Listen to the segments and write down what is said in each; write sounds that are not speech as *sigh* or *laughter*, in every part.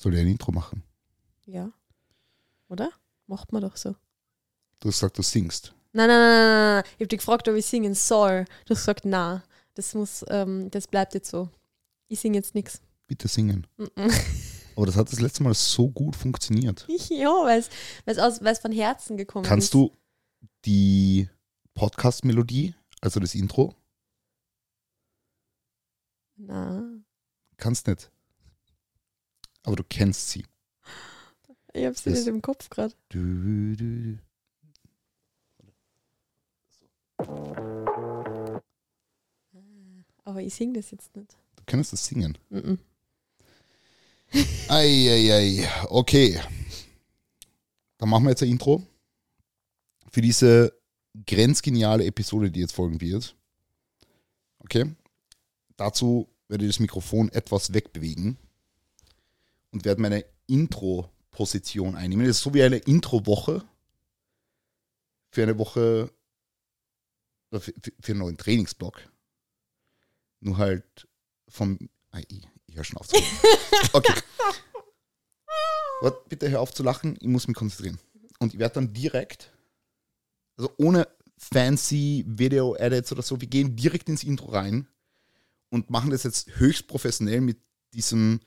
Soll ich ein Intro machen? Ja. Oder? Macht man doch so. Du hast gesagt, du singst. Nein, nein, nein, nein, nein. Ich habe dich gefragt, ob ich singen soll. Du hast gesagt, na. Das muss, ähm, das bleibt jetzt so. Ich singe jetzt nichts. Bitte singen. *laughs* Aber das hat das letzte Mal so gut funktioniert. *laughs* Ja, weil es von Herzen gekommen Kannst ist. du die Podcast-Melodie, also das Intro, Na. kannst nicht. Aber du kennst sie. Ich habe sie Das- nicht im Kopf gerade. Aber ich singe das jetzt nicht. Du kennst das Singen. Mhm. Eieiei, okay. Dann machen wir jetzt ein Intro für diese grenzgeniale Episode, die jetzt folgen wird. Okay. Dazu werde ich das Mikrofon etwas wegbewegen und werde meine Intro-Position einnehmen. Das ist so wie eine Intro-Woche für eine Woche, oder für, für einen neuen Trainingsblock. Nur halt vom. Ah, ich, ich höre schon auf. zu. *laughs* Okay. Warte, bitte hör auf zu lachen, ich muss mich konzentrieren. Und ich werde dann direkt, also ohne fancy Video-Edits oder so, wir gehen direkt ins Intro rein und machen das jetzt höchst professionell mit diesem,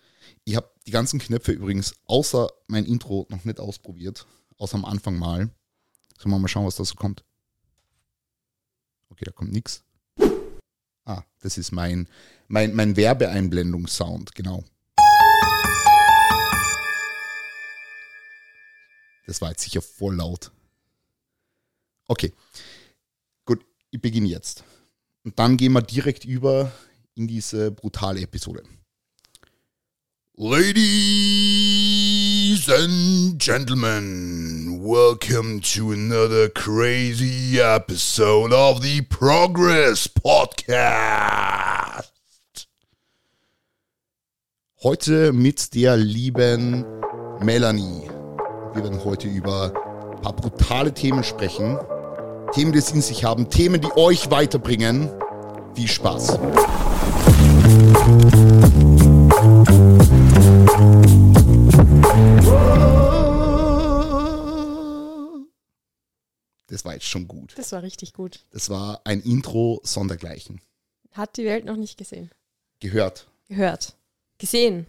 ich habe die ganzen Knöpfe übrigens außer mein Intro noch nicht ausprobiert, außer am Anfang mal. Sollen wir mal schauen, was da so kommt. Okay, da kommt nichts. Ah, das ist mein, mein, mein Werbeeinblendungssound, genau. Das war jetzt sicher voll laut. Okay. Gut, ich beginne jetzt. Und dann gehen wir direkt über in diese brutale Episode. Ladies and gentlemen, welcome to another crazy episode of the Progress Podcast. Heute mit der lieben Melanie. Wir werden heute über ein paar brutale Themen sprechen. Themen, die es in sich haben. Themen, die euch weiterbringen. Viel Spaß. Das war jetzt schon gut. Das war richtig gut. Das war ein Intro sondergleichen. Hat die Welt noch nicht gesehen. Gehört. Gehört. Gesehen.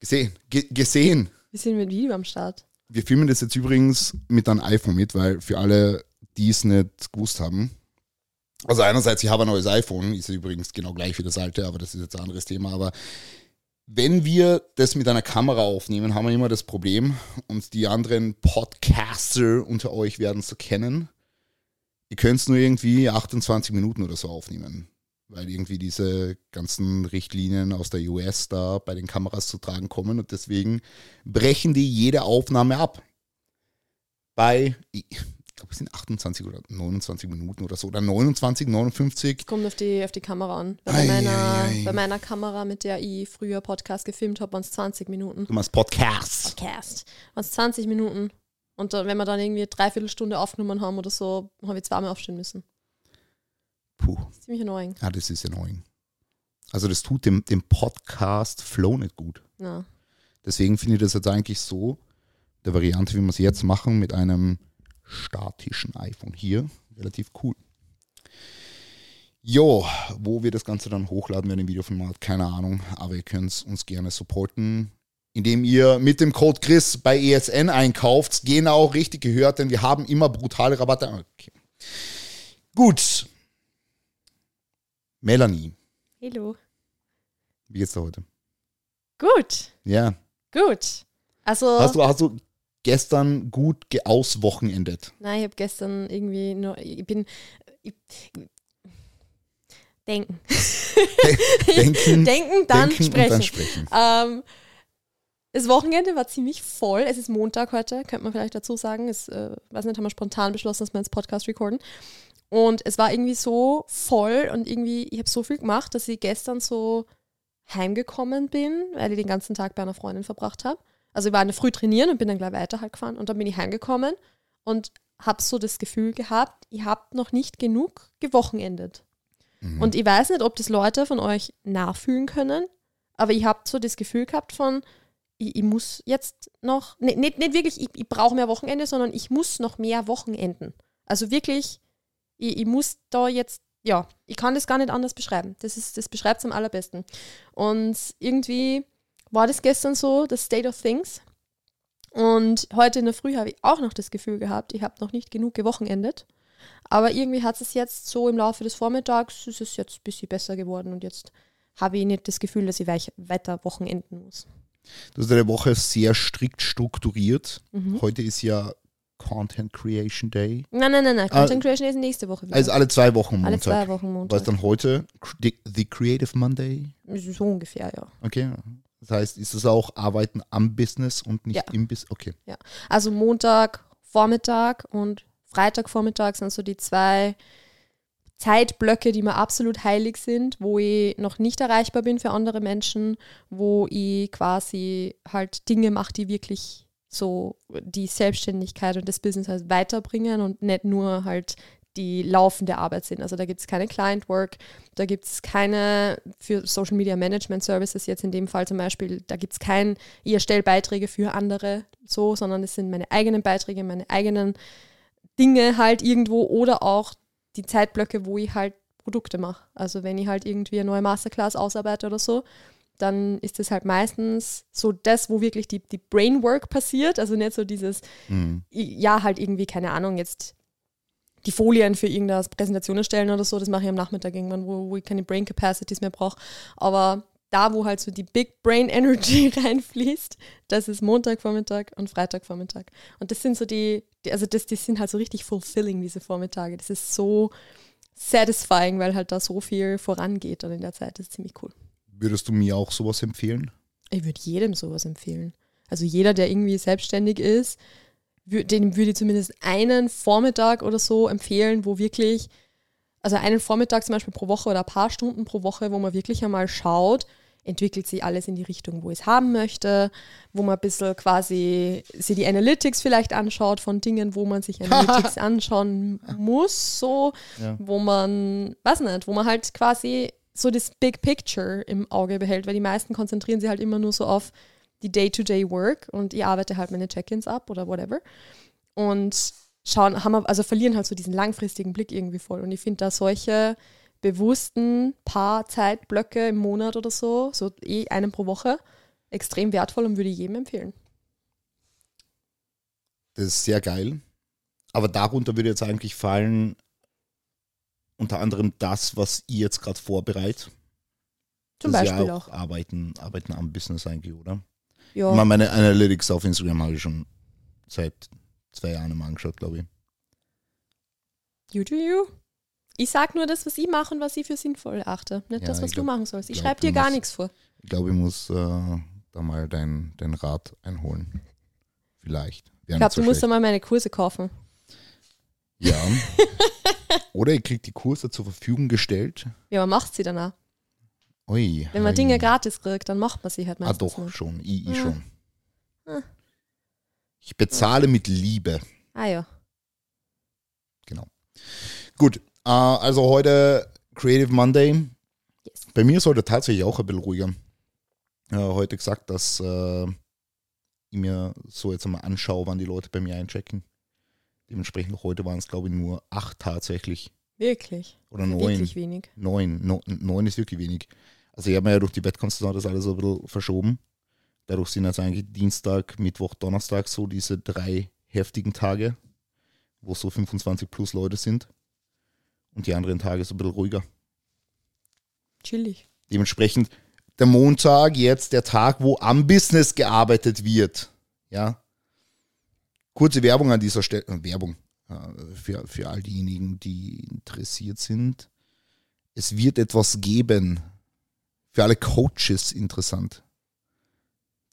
Gesehen. Ge gesehen. Wir sind mit Video am Start. Wir filmen das jetzt übrigens mit einem iPhone mit, weil für alle, die es nicht gewusst haben. Also einerseits, ich habe ein neues iPhone, ist übrigens genau gleich wie das alte, aber das ist jetzt ein anderes Thema. Aber wenn wir das mit einer Kamera aufnehmen, haben wir immer das Problem, und die anderen Podcaster unter euch werden es so kennen, ihr könnt es nur irgendwie 28 Minuten oder so aufnehmen. Weil irgendwie diese ganzen Richtlinien aus der US da bei den Kameras zu tragen kommen und deswegen brechen die jede Aufnahme ab. Bei, glaube, es sind 28 oder 29 Minuten oder so, oder 29, 59. Kommt auf die, auf die Kamera an. Bei, Ei, meiner, ei, ei. bei meiner Kamera, mit der ich früher Podcast gefilmt habe, waren es 20 Minuten. Du machst Podcasts. Podcast. Waren es 20 Minuten. Und dann, wenn wir dann irgendwie dreiviertel Stunde aufgenommen haben oder so, habe ich zweimal aufstehen müssen. Puh, Das ist ziemlich annoying. ja, das ist annoying. Also das tut dem, dem Podcast-Flow nicht gut. Ja. Deswegen finde ich das jetzt eigentlich so, der Variante, wie wir es jetzt machen, mit einem statischen iPhone hier, relativ cool. Jo, wo wir das Ganze dann hochladen werden im Videoformat, keine Ahnung, aber ihr könnt uns gerne supporten, indem ihr mit dem Code Chris bei ESN einkauft. Genau richtig gehört, denn wir haben immer brutale Rabatte. Okay. Gut. Melanie, Hallo. wie geht's dir heute? Gut. Ja. Gut. Also, Hast du, hast du gestern gut geauswochenendet? nein, ich habe gestern irgendwie nur, ich bin, ich, denken. Denken, *laughs* denken, dann denken sprechen. dann sprechen. Ähm, das Wochenende war ziemlich voll. Es ist Montag heute, könnte man vielleicht dazu sagen. Es, äh, weiß nicht, haben wir spontan beschlossen, dass wir jetzt Podcast recorden. Und es war irgendwie so voll und irgendwie, ich habe so viel gemacht, dass ich gestern so heimgekommen bin, weil ich den ganzen Tag bei einer Freundin verbracht habe. Also ich war eine früh trainieren und bin dann gleich weiter halt gefahren. Und dann bin ich heimgekommen und habe so das Gefühl gehabt, ihr habt noch nicht genug gewochenendet. Mhm. Und ich weiß nicht, ob das Leute von euch nachfühlen können, aber ich habe so das Gefühl gehabt von, ich, ich muss jetzt noch, nicht, nicht, nicht wirklich, ich, ich brauche mehr Wochenende, sondern ich muss noch mehr Wochenenden. Also wirklich, ich, ich muss da jetzt, ja, ich kann das gar nicht anders beschreiben. Das, ist, das beschreibt es am allerbesten. Und irgendwie war das gestern so, das State of Things. Und heute in der Früh habe ich auch noch das Gefühl gehabt, ich habe noch nicht genug gewochenendet. Aber irgendwie hat es jetzt so im Laufe des Vormittags, ist es jetzt ein bisschen besser geworden und jetzt habe ich nicht das Gefühl, dass ich weiter Wochenenden muss. Du hast deine Woche sehr strikt strukturiert. Mhm. Heute ist ja Content Creation Day. Nein, nein, nein, nein. Content ah, Creation ist nächste Woche wieder. Also alle zwei Wochen Montag. Alle zwei Wochen Montag. Was dann heute? The Creative Monday? So ungefähr, ja. Okay. Das heißt, ist es auch Arbeiten am Business und nicht ja. im Business? Okay. Ja. Also Montag, Vormittag und Freitagvormittag sind so die zwei Zeitblöcke, die mir absolut heilig sind, wo ich noch nicht erreichbar bin für andere Menschen, wo ich quasi halt Dinge mache, die wirklich so die Selbstständigkeit und das Business halt weiterbringen und nicht nur halt die laufende Arbeit sind. Also da gibt es keine Client Work, da gibt es keine für Social Media Management Services jetzt in dem Fall zum Beispiel, da gibt es kein, ich erstelle Beiträge für andere so, sondern es sind meine eigenen Beiträge, meine eigenen Dinge halt irgendwo oder auch die Zeitblöcke, wo ich halt Produkte mache. Also wenn ich halt irgendwie eine neue Masterclass ausarbeite oder so, dann ist es halt meistens so das, wo wirklich die, die Brainwork passiert. Also nicht so dieses, mhm. ja, halt irgendwie, keine Ahnung, jetzt die Folien für irgendeine Präsentation erstellen oder so, das mache ich am Nachmittag irgendwann, wo, wo ich keine Brain Capacities mehr brauche. Aber da, wo halt so die Big Brain Energy *laughs* reinfließt, das ist Montagvormittag und Freitagvormittag. Und das sind so die, die, also das, die sind halt so richtig fulfilling, diese Vormittage. Das ist so satisfying, weil halt da so viel vorangeht dann in der Zeit. Das ist ziemlich cool. Würdest du mir auch sowas empfehlen? Ich würde jedem sowas empfehlen. Also jeder, der irgendwie selbstständig ist, dem würde ich zumindest einen Vormittag oder so empfehlen, wo wirklich, also einen Vormittag zum Beispiel pro Woche oder ein paar Stunden pro Woche, wo man wirklich einmal schaut, entwickelt sich alles in die Richtung, wo ich es haben möchte, wo man ein bisschen quasi sich die Analytics vielleicht anschaut von Dingen, wo man sich *laughs* Analytics anschauen muss, so, ja. wo man, weiß nicht, wo man halt quasi so das Big Picture im Auge behält, weil die meisten konzentrieren sich halt immer nur so auf die Day-to-Day-Work und ich arbeite halt meine Check-ins ab oder whatever. Und schauen, haben wir, also verlieren halt so diesen langfristigen Blick irgendwie voll. Und ich finde da solche bewussten paar Zeitblöcke im Monat oder so, so eh einen pro Woche, extrem wertvoll und würde jedem empfehlen. Das ist sehr geil. Aber darunter würde jetzt eigentlich fallen, unter anderem das, was ihr jetzt gerade vorbereitet. Zum das Beispiel ja auch, auch. Arbeiten, arbeiten am Business eigentlich, oder? Ja. Ich meine, meine Analytics auf Instagram habe ich schon seit zwei Jahren mal angeschaut, glaube ich. You do you. Ich sage nur das, was ich mache und was ich für sinnvoll erachte. Nicht ja, das, was glaub, du machen sollst. Ich schreibe dir gar nichts vor. Ich glaube, ich muss äh, da mal dein, dein Rat einholen. Vielleicht. Wäre ich glaube, du musst da mal meine Kurse kaufen. Ja. *laughs* Oder ihr kriegt die Kurse zur Verfügung gestellt. Ja, man macht sie dann auch. Ui, Wenn man ui. Dinge gratis kriegt, dann macht man sie halt meistens. Ah, doch, nicht. schon. Ich, ich ja. schon. Ah. Ich bezahle mit Liebe. Ah ja. Genau. Gut, äh, also heute Creative Monday. Yes. Bei mir ist heute tatsächlich auch ein bisschen ruhiger. Habe heute gesagt, dass äh, ich mir so jetzt einmal anschaue, wann die Leute bei mir einchecken. Dementsprechend heute waren es, glaube ich, nur acht tatsächlich. Wirklich? Oder neun. Wirklich wenig. Neun. No, neun ist wirklich wenig. Also ich habe mir ja durch die Wettkonstellation das alles so ein bisschen verschoben. Dadurch sind jetzt eigentlich Dienstag, Mittwoch, Donnerstag so diese drei heftigen Tage, wo so 25 plus Leute sind und die anderen Tage so ein bisschen ruhiger. Chillig. Dementsprechend der Montag jetzt der Tag, wo am Business gearbeitet wird. Ja. Kurze Werbung an dieser Stelle. Äh, Werbung für, für all diejenigen, die interessiert sind. Es wird etwas geben. Für alle Coaches interessant,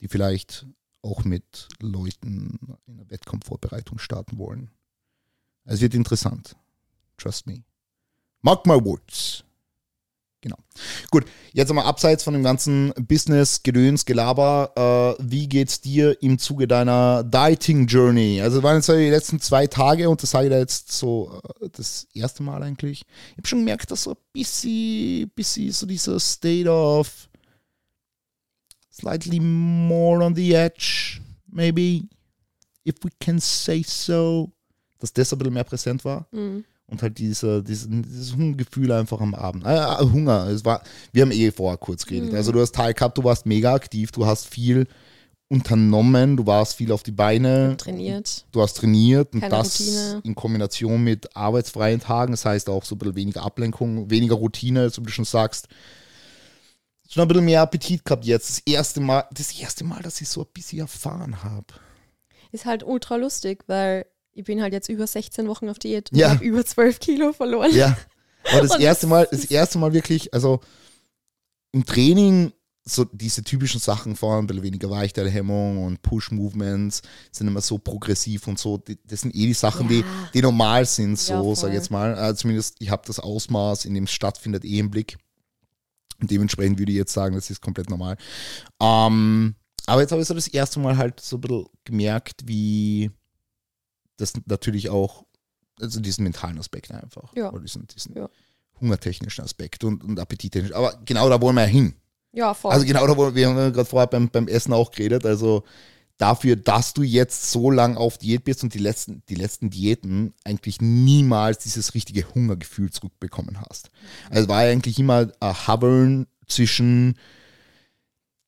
die vielleicht auch mit Leuten in der Wettkampfvorbereitung starten wollen. Es wird interessant. Trust me. Mark my words. Genau. Gut, jetzt einmal abseits von dem ganzen Business, Gedöns, Gelaber. Äh, wie geht's dir im Zuge deiner Dieting Journey? Also, waren jetzt die letzten zwei Tage und das sage ich da jetzt so äh, das erste Mal eigentlich. Ich habe schon gemerkt, dass so ein bisschen, bisschen so dieser State of slightly more on the edge, maybe, if we can say so, dass das ein bisschen mehr präsent war. Mhm. Und halt dieser, diesen, dieses Hungergefühl einfach am Abend. Ah, Hunger, es war, wir haben eh vorher kurz geredet. Mhm. Also du hast Teil gehabt, du warst mega aktiv, du hast viel unternommen, du warst viel auf die Beine, Trainiert. du hast trainiert und Keine das Routine. in Kombination mit arbeitsfreien Tagen, das heißt auch so ein bisschen weniger Ablenkung, weniger Routine, so wie du schon sagst. Schon ein bisschen mehr Appetit gehabt jetzt. Das erste Mal, das erste Mal, dass ich so ein bisschen erfahren habe. Ist halt ultra lustig, weil ich bin halt jetzt über 16 Wochen auf Diät Ja. und habe über 12 Kilo verloren. Ja. Aber das *laughs* Und erste Mal, das erste Mal wirklich, also im Training, so diese typischen Sachen vor, ein bisschen weniger Weichteilhemmung und Push-Movements sind immer so progressiv und so. Die, das sind eh die Sachen, die, Ja. die normal sind, so, Ja, sag voll. ich jetzt mal. Äh, zumindest, ich habe das Ausmaß, in dem es stattfindet, eh im Blick. Und dementsprechend würde ich jetzt sagen, das ist komplett normal. Ähm, aber jetzt habe ich so das erste Mal halt so ein bisschen gemerkt, wie das natürlich auch, also diesen mentalen Aspekt einfach. Ja. Oder diesen, diesen Ja. hungertechnischen Aspekt und, und appetittechnischen. Aber genau da wollen wir ja hin. Ja, voll. Also genau da wollen wir, wir haben gerade vorher beim, beim Essen auch geredet. Also dafür, dass du jetzt so lang auf Diät bist und die letzten, die letzten Diäten eigentlich niemals dieses richtige Hungergefühl zurückbekommen hast. Also war ja eigentlich immer ein Hovern zwischen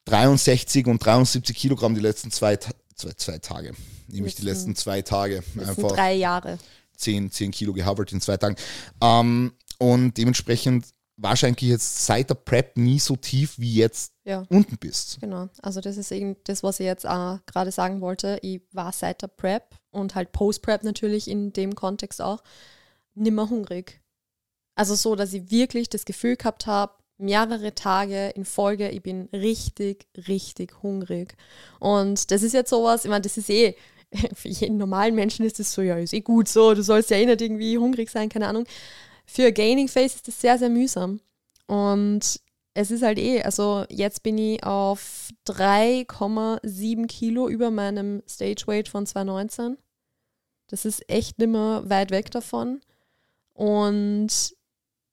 63 und 73 Kilogramm die letzten zwei, zwei, zwei Tage. Nämlich die Letzten- zwei Tage. Einfach drei Jahre. 10, 10 Kilo gehovert in zwei Tagen. Ähm, und dementsprechend wahrscheinlich jetzt seit der Prep nie so tief wie jetzt Ja. unten bist. Genau, also das ist eben das, was ich jetzt äh, gerade sagen wollte. Ich war seit der Prep und halt Post-Prep natürlich in dem Kontext auch nimmer hungrig. Also so, dass ich wirklich das Gefühl gehabt habe, mehrere Tage in Folge, ich bin richtig, richtig hungrig. Und das ist jetzt sowas, ich meine, das ist eh, *laughs* für jeden normalen Menschen ist das so, ja, ist eh gut so, du sollst ja eh nicht irgendwie hungrig sein, keine Ahnung. Für Gaining Face ist das sehr, sehr mühsam. Und es ist halt eh, also jetzt bin ich auf 3,7 Kilo über meinem Stage Weight von 2019. Das ist echt nimmer weit weg davon. Und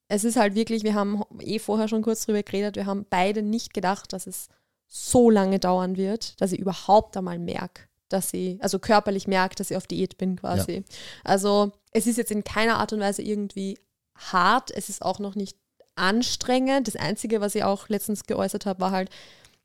es ist halt wirklich, wir haben eh vorher schon kurz drüber geredet, wir haben beide nicht gedacht, dass es so lange dauern wird, dass ich überhaupt einmal merke, dass ich, also körperlich merke, dass ich auf Diät bin quasi. Also es ist jetzt in keiner Art und Weise irgendwie hart, es ist auch noch nicht anstrengend. Das Einzige, was ich auch letztens geäußert habe, war halt,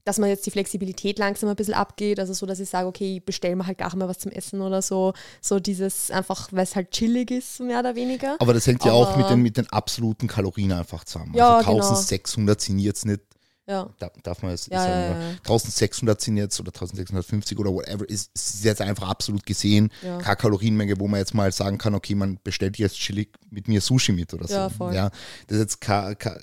dass man jetzt die Flexibilität langsam ein bisschen abgeht. Also so, dass ich sage, okay, ich bestelle mir halt gar mal was zum Essen oder so. So dieses einfach, weil es halt chillig ist, mehr oder weniger. Aber das hängt ja auch Aber- mit den, mit den absoluten Kalorien einfach zusammen. Ja, also genau. 1600 sind jetzt nicht, Ja. da, darf man jetzt Ja, sagen, ja, aber ja. 1600 sind jetzt oder 1650 oder whatever, ist, ist jetzt einfach absolut gesehen. Ja. Keine Kalorienmenge, wo man jetzt mal sagen kann, okay, man bestellt jetzt chillig mit mir Sushi mit oder so. Ja, voll. Ja, das ist jetzt keine, keine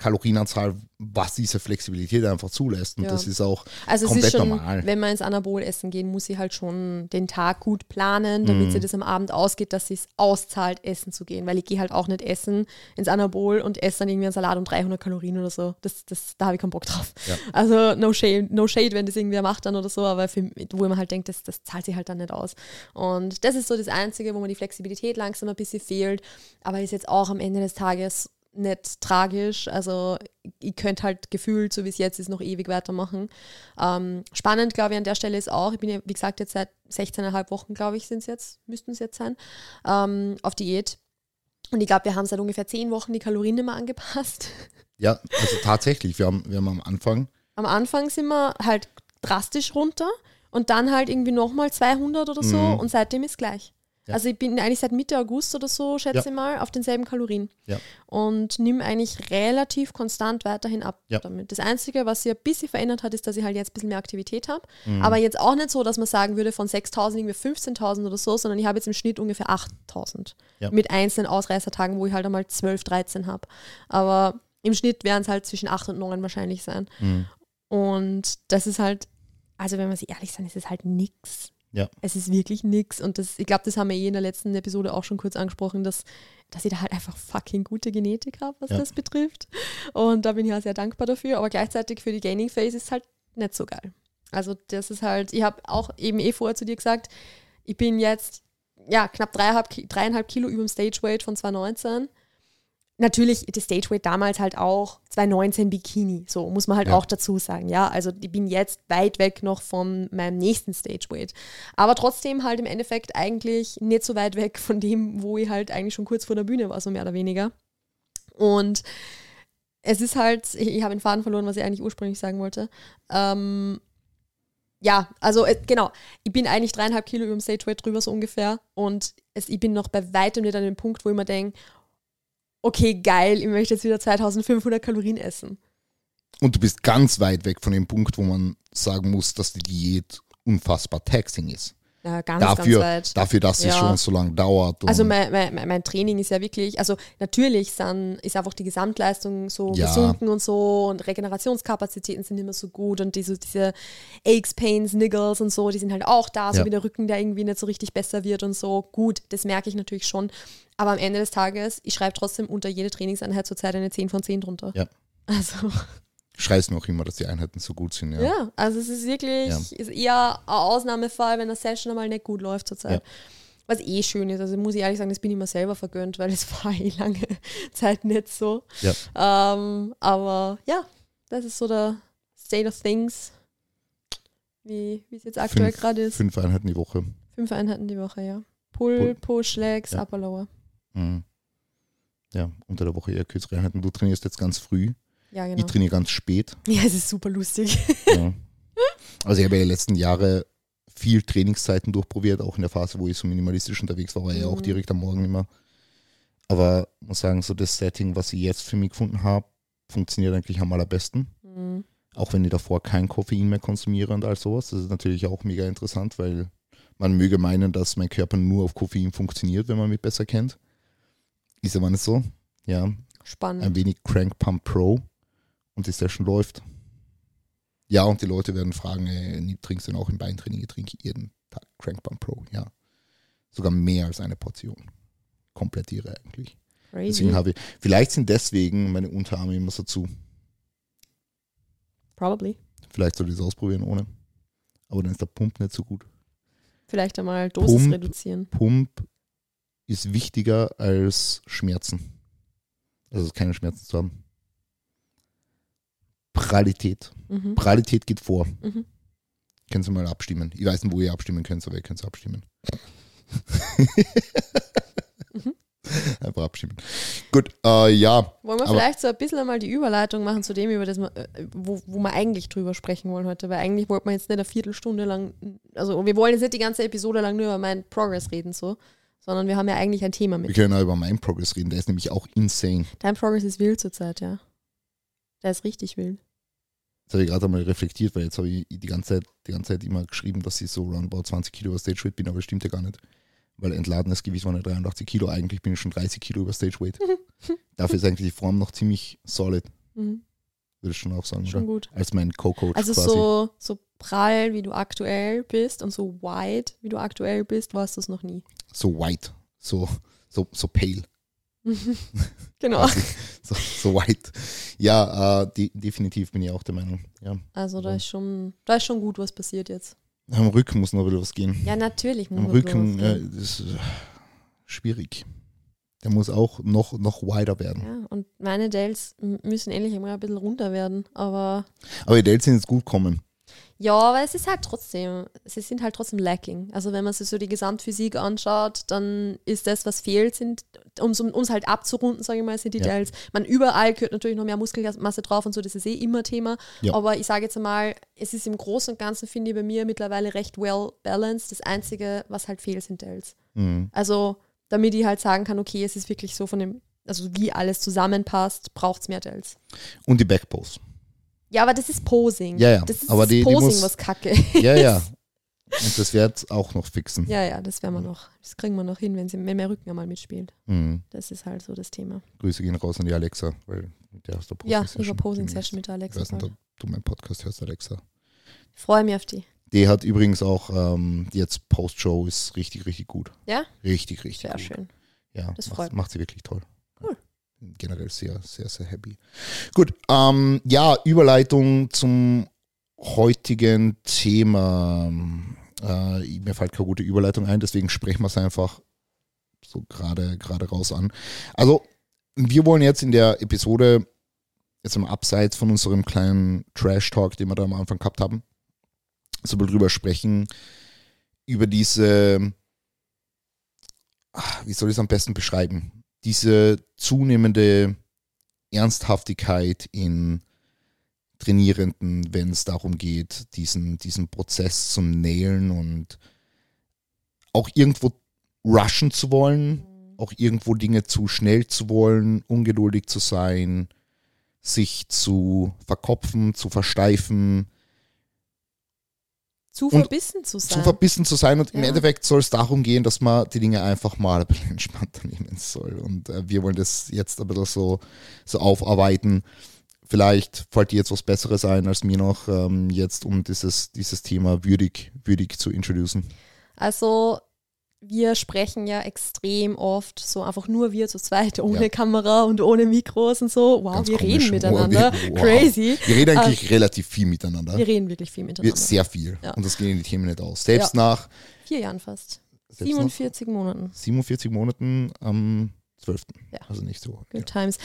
Kalorienanzahl, was diese Flexibilität einfach zulässt. Und Ja. das ist auch Also es komplett ist schon, normal. wenn man ins Anabol essen gehen, muss sie halt schon den Tag gut planen, damit Mhm. sie das am Abend ausgeht, dass sie es auszahlt, essen zu gehen. Weil ich gehe halt auch nicht essen ins Anabol und esse dann irgendwie einen Salat um 300 Kalorien oder so. Das, das, da habe ich keinen Bock drauf. Ja. Also no shade, no shade, wenn das irgendwer macht dann oder so, aber für, wo man halt denkt, das, das zahlt sich halt dann nicht aus. Und das ist so das Einzige, wo mir die Flexibilität langsam ein bisschen fehlt, aber ist jetzt auch am Ende des Tages nicht tragisch. Also ich könnte halt gefühlt, so wie es jetzt ist, noch ewig weitermachen. Ähm, spannend, glaube ich, an der Stelle ist auch, ich bin ja, wie gesagt, jetzt seit 16,5 Wochen, glaube ich, sind es jetzt, müssten es jetzt sein, ähm, auf Diät. Und ich glaube, wir haben seit ungefähr 10 Wochen die Kalorien mehr angepasst. *laughs* Ja, also tatsächlich, wir haben, wir haben am Anfang, Am Anfang sind wir halt drastisch runter und dann halt irgendwie nochmal 200 oder so Mhm. und seitdem ist gleich. Ja. Also ich bin eigentlich seit Mitte August oder so, schätze Ja. ich mal, auf denselben Kalorien. Ja. Und nimm eigentlich relativ konstant weiterhin ab Ja. damit. Das Einzige, was sich ein bisschen verändert hat, ist, dass ich halt jetzt ein bisschen mehr Aktivität habe. Mhm. Aber jetzt auch nicht so, dass man sagen würde, von 6.000 irgendwie 15.000 oder so, sondern ich habe jetzt im Schnitt ungefähr 8.000. Ja. Mit einzelnen Ausreißertagen, wo ich halt einmal 12, 13 habe. Aber im Schnitt werden es halt zwischen 8 und 9 wahrscheinlich sein. Mhm. Und das ist halt, also wenn wir sich ehrlich sein, ist es halt nix. Ja. Es ist wirklich nix. Und das, ich glaube, das haben wir eh in der letzten Episode auch schon kurz angesprochen, dass, dass ich da halt einfach fucking gute Genetik habe, was Ja. das betrifft. Und da bin ich auch sehr dankbar dafür. Aber gleichzeitig für die Gaining Phase ist es halt nicht so geil. Also das ist halt, ich habe auch eben eh vorher zu dir gesagt, ich bin jetzt ja knapp dreieinhalb, dreieinhalb Kilo über dem Stage Weight von 2019. natürlich das Stageweight damals halt auch 2019 Bikini, so muss man halt Ja. auch dazu sagen, ja. Also ich bin jetzt weit weg noch von meinem nächsten Stageweight. Aber trotzdem halt im Endeffekt eigentlich nicht so weit weg von dem, wo ich halt eigentlich schon kurz vor der Bühne war, so mehr oder weniger. Und es ist halt, ich, ich habe den Faden verloren, was ich eigentlich ursprünglich sagen wollte. Ähm, ja, also äh, genau, ich bin eigentlich dreieinhalb Kilo über dem Stageweight drüber, so ungefähr. Und es, ich bin noch bei weitem nicht an dem Punkt, wo ich mir denke, okay, geil, ich möchte jetzt wieder 2500 Kalorien essen. Und du bist ganz weit weg von dem Punkt, wo man sagen muss, dass die Diät unfassbar taxing ist. Ja, ganz, Dafür, ganz dafür dass es Ja. schon so lange dauert. Also mein, mein, mein- Training ist ja wirklich, also natürlich sind, ist einfach die Gesamtleistung so Ja. gesunken und so und Regenerationskapazitäten sind immer so gut und diese, diese Aches, Pains, Niggles und so, die sind halt auch da, so wie der Rücken, der irgendwie nicht so richtig besser wird und so. Gut, das merke ich natürlich schon. Aber am Ende des Tages, ich schreibe trotzdem unter jede Trainingseinheit zurzeit eine 10 von 10 drunter. Ja. Also, schreist auch immer, dass die Einheiten so gut sind. Ja. ja, also es ist wirklich, Ja. ist eher ein Ausnahmefall, wenn eine Session einmal nicht gut läuft zurzeit. Ja. Was eh schön ist. Also muss ich ehrlich sagen, das bin ich mir selber vergönnt, weil es *laughs* war eh lange Zeit nicht so. Ja. Ähm, aber ja, das ist so der State of Things, wie es jetzt aktuell gerade ist. Fünf Einheiten die Woche. Fünf Einheiten die Woche, ja. Pull. Push, Legs. Upper, Lower. Mhm. Ja, unter der Woche eher kürzere Einheiten. Du trainierst jetzt ganz früh. Ja, Ich genau. trainiere ganz spät. *laughs* Ja, es ist super lustig. Ja. *laughs* Also ich habe ja die letzten Jahre viel Trainingszeiten durchprobiert, auch in der Phase, wo ich so minimalistisch unterwegs war, war ich ja auch Mhm. direkt am Morgen immer. Aber muss sagen, so das Setting, was ich jetzt für mich gefunden habe, funktioniert eigentlich am allerbesten. Mhm. Auch wenn ich davor kein Koffein mehr konsumiere und all sowas. Das ist natürlich auch mega interessant, weil man möge meinen, dass mein Körper nur auf Koffein funktioniert, wenn man mich besser kennt. Ist aber nicht so. Ja, ein Spannend. wenig Crank Pump Pro und die Session läuft. Ja, und die Leute werden fragen, ey, nie trinkst du denn auch im Beintraining? Ich trinke jeden Tag Crank Pump Pro, ja. Sogar mehr als eine Portion. Komplett irre eigentlich. Crazy. Deswegen habe ich, vielleicht sind deswegen meine Unterarme immer so zu. Probably. Vielleicht soll ich es ausprobieren ohne. Aber dann ist der Pump nicht so gut. Vielleicht einmal Dosis Pump. reduzieren. Pump ist wichtiger als Schmerzen. Also keine Schmerzen zu haben. Pralität. Mhm. Pralität geht vor. Mhm. Können Sie mal abstimmen. Ich weiß nicht, wo ihr abstimmen könnt, aber ihr könnt abstimmen. Mhm. *laughs* Einfach abstimmen. Gut, äh, ja. Wollen wir vielleicht so ein bisschen einmal die Überleitung machen zu dem, über das wir, äh, wo, wo wir eigentlich drüber sprechen wollen heute, weil eigentlich wollten wir jetzt nicht eine Viertelstunde lang, also wir wollen jetzt nicht die ganze Episode lang nur über meinen Progress reden, so, sondern wir haben ja eigentlich ein Thema Wir mit. können auch über meinen Progress reden. Der ist nämlich auch insane. Dein Progress ist wild zurzeit, ja. Der ist richtig wild. Das habe ich gerade einmal reflektiert, weil jetzt habe ich die ganze Zeit, die ganze Zeit immer geschrieben, dass ich so roundabout 20 Kilo über Stage Weight bin, aber das stimmt ja gar nicht. Weil entladenes Gewicht waren ja 83 Kilo, eigentlich bin ich schon 30 Kilo über Stage Weight. *laughs* Dafür ist eigentlich die Form noch ziemlich solid, Mhm. würde ich schon auch sagen, Schon oder? gut. Als mein Co-Coach Also quasi. so, so prall, wie du aktuell bist und so wide, wie du aktuell bist, warst du es noch nie. so white, so, so, so pale, *laughs* Genau. quasi. so, so white. Ja, äh, de definitiv bin ich auch der Meinung. Ja. Also da ist schon, da ist schon gut was passiert jetzt. Am Rücken muss noch wieder was gehen. Ja, natürlich. muss Am Rücken, das ist äh, schwierig. Der muss auch noch, noch wider werden. Ja, und meine Dales müssen endlich einmal ein bisschen runter werden. Aber Aber die Dells sind jetzt gut kommen. Ja, aber es ist halt trotzdem, sie sind halt trotzdem lacking. Also wenn man sich so die Gesamtphysik anschaut, dann ist das, was fehlt, sind, um es halt abzurunden, sage ich mal, sind die Ja. Man überall gehört natürlich noch mehr Muskelmasse drauf und so, das ist eh immer Thema. Ja. Aber ich sage jetzt einmal, es ist im Großen und Ganzen, finde ich, bei mir mittlerweile recht well balanced. Das Einzige, was halt fehlt, sind Dales. Mhm. Also, damit ich halt sagen kann, okay, es ist wirklich so von dem, also wie alles zusammenpasst, braucht es mehr Dells. Und die Backpose. Ja, aber das ist Posing. Ja, ja, Das ist aber das die- die Posing, muss- was kacke. *laughs* Ja, ja. Und das wird auch noch fixen. ja, ja, das werden wir noch. Das kriegen wir noch hin, wenn, sie, wenn mein Rücken einmal mitspielt. Mhm. Das ist halt so das Thema. Grüße gehen raus an die Alexa, weil mit der hast du Ja, Posing-Session über Posing demnächst. Session mit der Ich Alexa. weiß nicht, du meinen Podcast hörst, Alexa. Freue mich auf die. Die hat übrigens auch ähm, jetzt Post-Show ist richtig, richtig gut. Ja? Richtig, richtig Sehr gut. schön. Ja, Das macht, freut macht sie wirklich toll. Generell sehr, sehr, sehr happy. Gut, ähm, ja, Überleitung zum heutigen Thema. Äh, mir fällt keine gute Überleitung ein, deswegen sprechen wir es einfach so gerade gerade raus an. Also, wir wollen jetzt in der Episode, jetzt im Abseits von unserem kleinen Trash-Talk, den wir da am Anfang gehabt haben, so mal drüber sprechen, über diese, ah, wie soll ich es am besten beschreiben, diese zunehmende Ernsthaftigkeit in Trainierenden, wenn es darum geht, diesen, diesen Prozess zu nailen und auch irgendwo rushen zu wollen, auch irgendwo Dinge zu schnell zu wollen, ungeduldig zu sein, sich zu verkopfen, zu versteifen, Zu verbissen zu sein. zu verbissen zu sein. Und im Ja. Endeffekt soll es darum gehen, dass man die Dinge einfach mal ein bisschen *laughs* entspannter nehmen soll. Und äh, wir wollen das jetzt ein bisschen so, so aufarbeiten. Vielleicht fällt dir jetzt was Besseres ein als mir noch, ähm, jetzt um dieses, dieses Thema würdig, würdig zu introducen. Also wir sprechen ja extrem oft so einfach nur wir zu zweit, ohne Ja. Kamera und ohne Mikros und so. Wow, Ganz wir komisch. reden miteinander. *laughs* Wow. Crazy. Wir reden eigentlich relativ viel miteinander. Wir reden wirklich viel Wir, miteinander. sehr viel. Ja. Und das gehen die Themen nicht aus. Selbst nach, Vier Jahren fast. selbst nach 47 Monaten. 47 Monaten am 12. Ja. Also nicht so. Good times.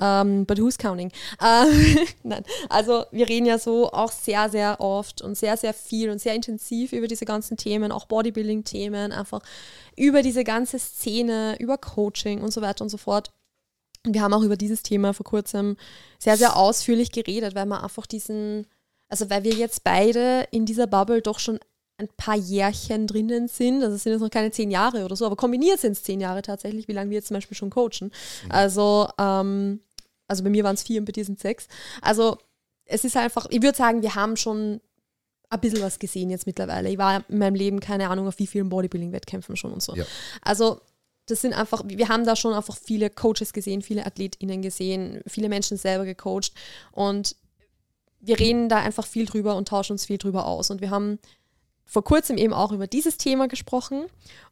Um, but who's counting? Ähm, *laughs* Nein, also wir reden ja so auch sehr, sehr oft und sehr, sehr viel und sehr intensiv über diese ganzen Themen, auch Bodybuilding-Themen, einfach über diese ganze Szene, über Coaching und so weiter und so fort. Und wir haben auch über dieses Thema vor kurzem sehr, sehr ausführlich geredet, weil man einfach diesen, also weil wir jetzt beide in dieser Bubble doch schon ein paar Jährchen drinnen sind. Also es sind jetzt noch keine zehn Jahre oder so, aber kombiniert sind es zehn Jahre tatsächlich, wie lange wir jetzt zum Beispiel schon coachen. Also, ähm, also bei mir waren es vier und bei dir sind sechs. Also es ist einfach, ich würde sagen, wir haben schon ein bisschen was gesehen jetzt mittlerweile. Ich war in meinem Leben keine Ahnung auf wie vielen Bodybuilding-Wettkämpfen schon und so. Ja. Also das sind einfach, wir haben da schon einfach viele Coaches gesehen, viele AthletInnen gesehen, viele Menschen selber gecoacht und wir reden da einfach viel drüber und tauschen uns viel drüber aus. Und wir haben vor kurzem eben auch über dieses Thema gesprochen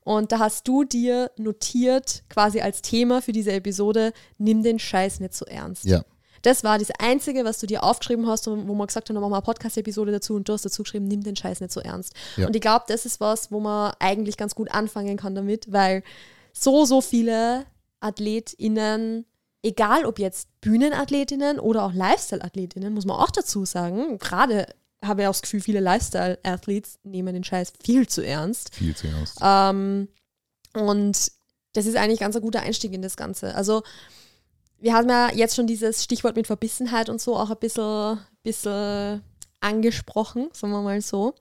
und da hast du dir notiert, quasi als Thema für diese Episode, nimm den Scheiß nicht so ernst. Ja. Das war das Einzige, was du dir aufgeschrieben hast, und wo wir gesagt dann machen wir eine Podcast-Episode dazu und du hast dazu geschrieben, nimm den Scheiß nicht so ernst. Ja. Und ich glaube, das ist was, wo man eigentlich ganz gut anfangen kann damit, weil so, so viele AthletInnen, egal ob jetzt BühnenAthletInnen oder auch Lifestyle-AthletInnen, muss man auch dazu sagen, gerade habe ich auch das Gefühl, viele Lifestyle-Athletes nehmen den Scheiß viel zu ernst. Viel zu ernst. Ähm, und das ist eigentlich ganz ein guter Einstieg in das Ganze. Also, wir haben ja jetzt schon dieses Stichwort mit Verbissenheit und so auch ein bisschen, bisschen angesprochen, sagen wir mal so.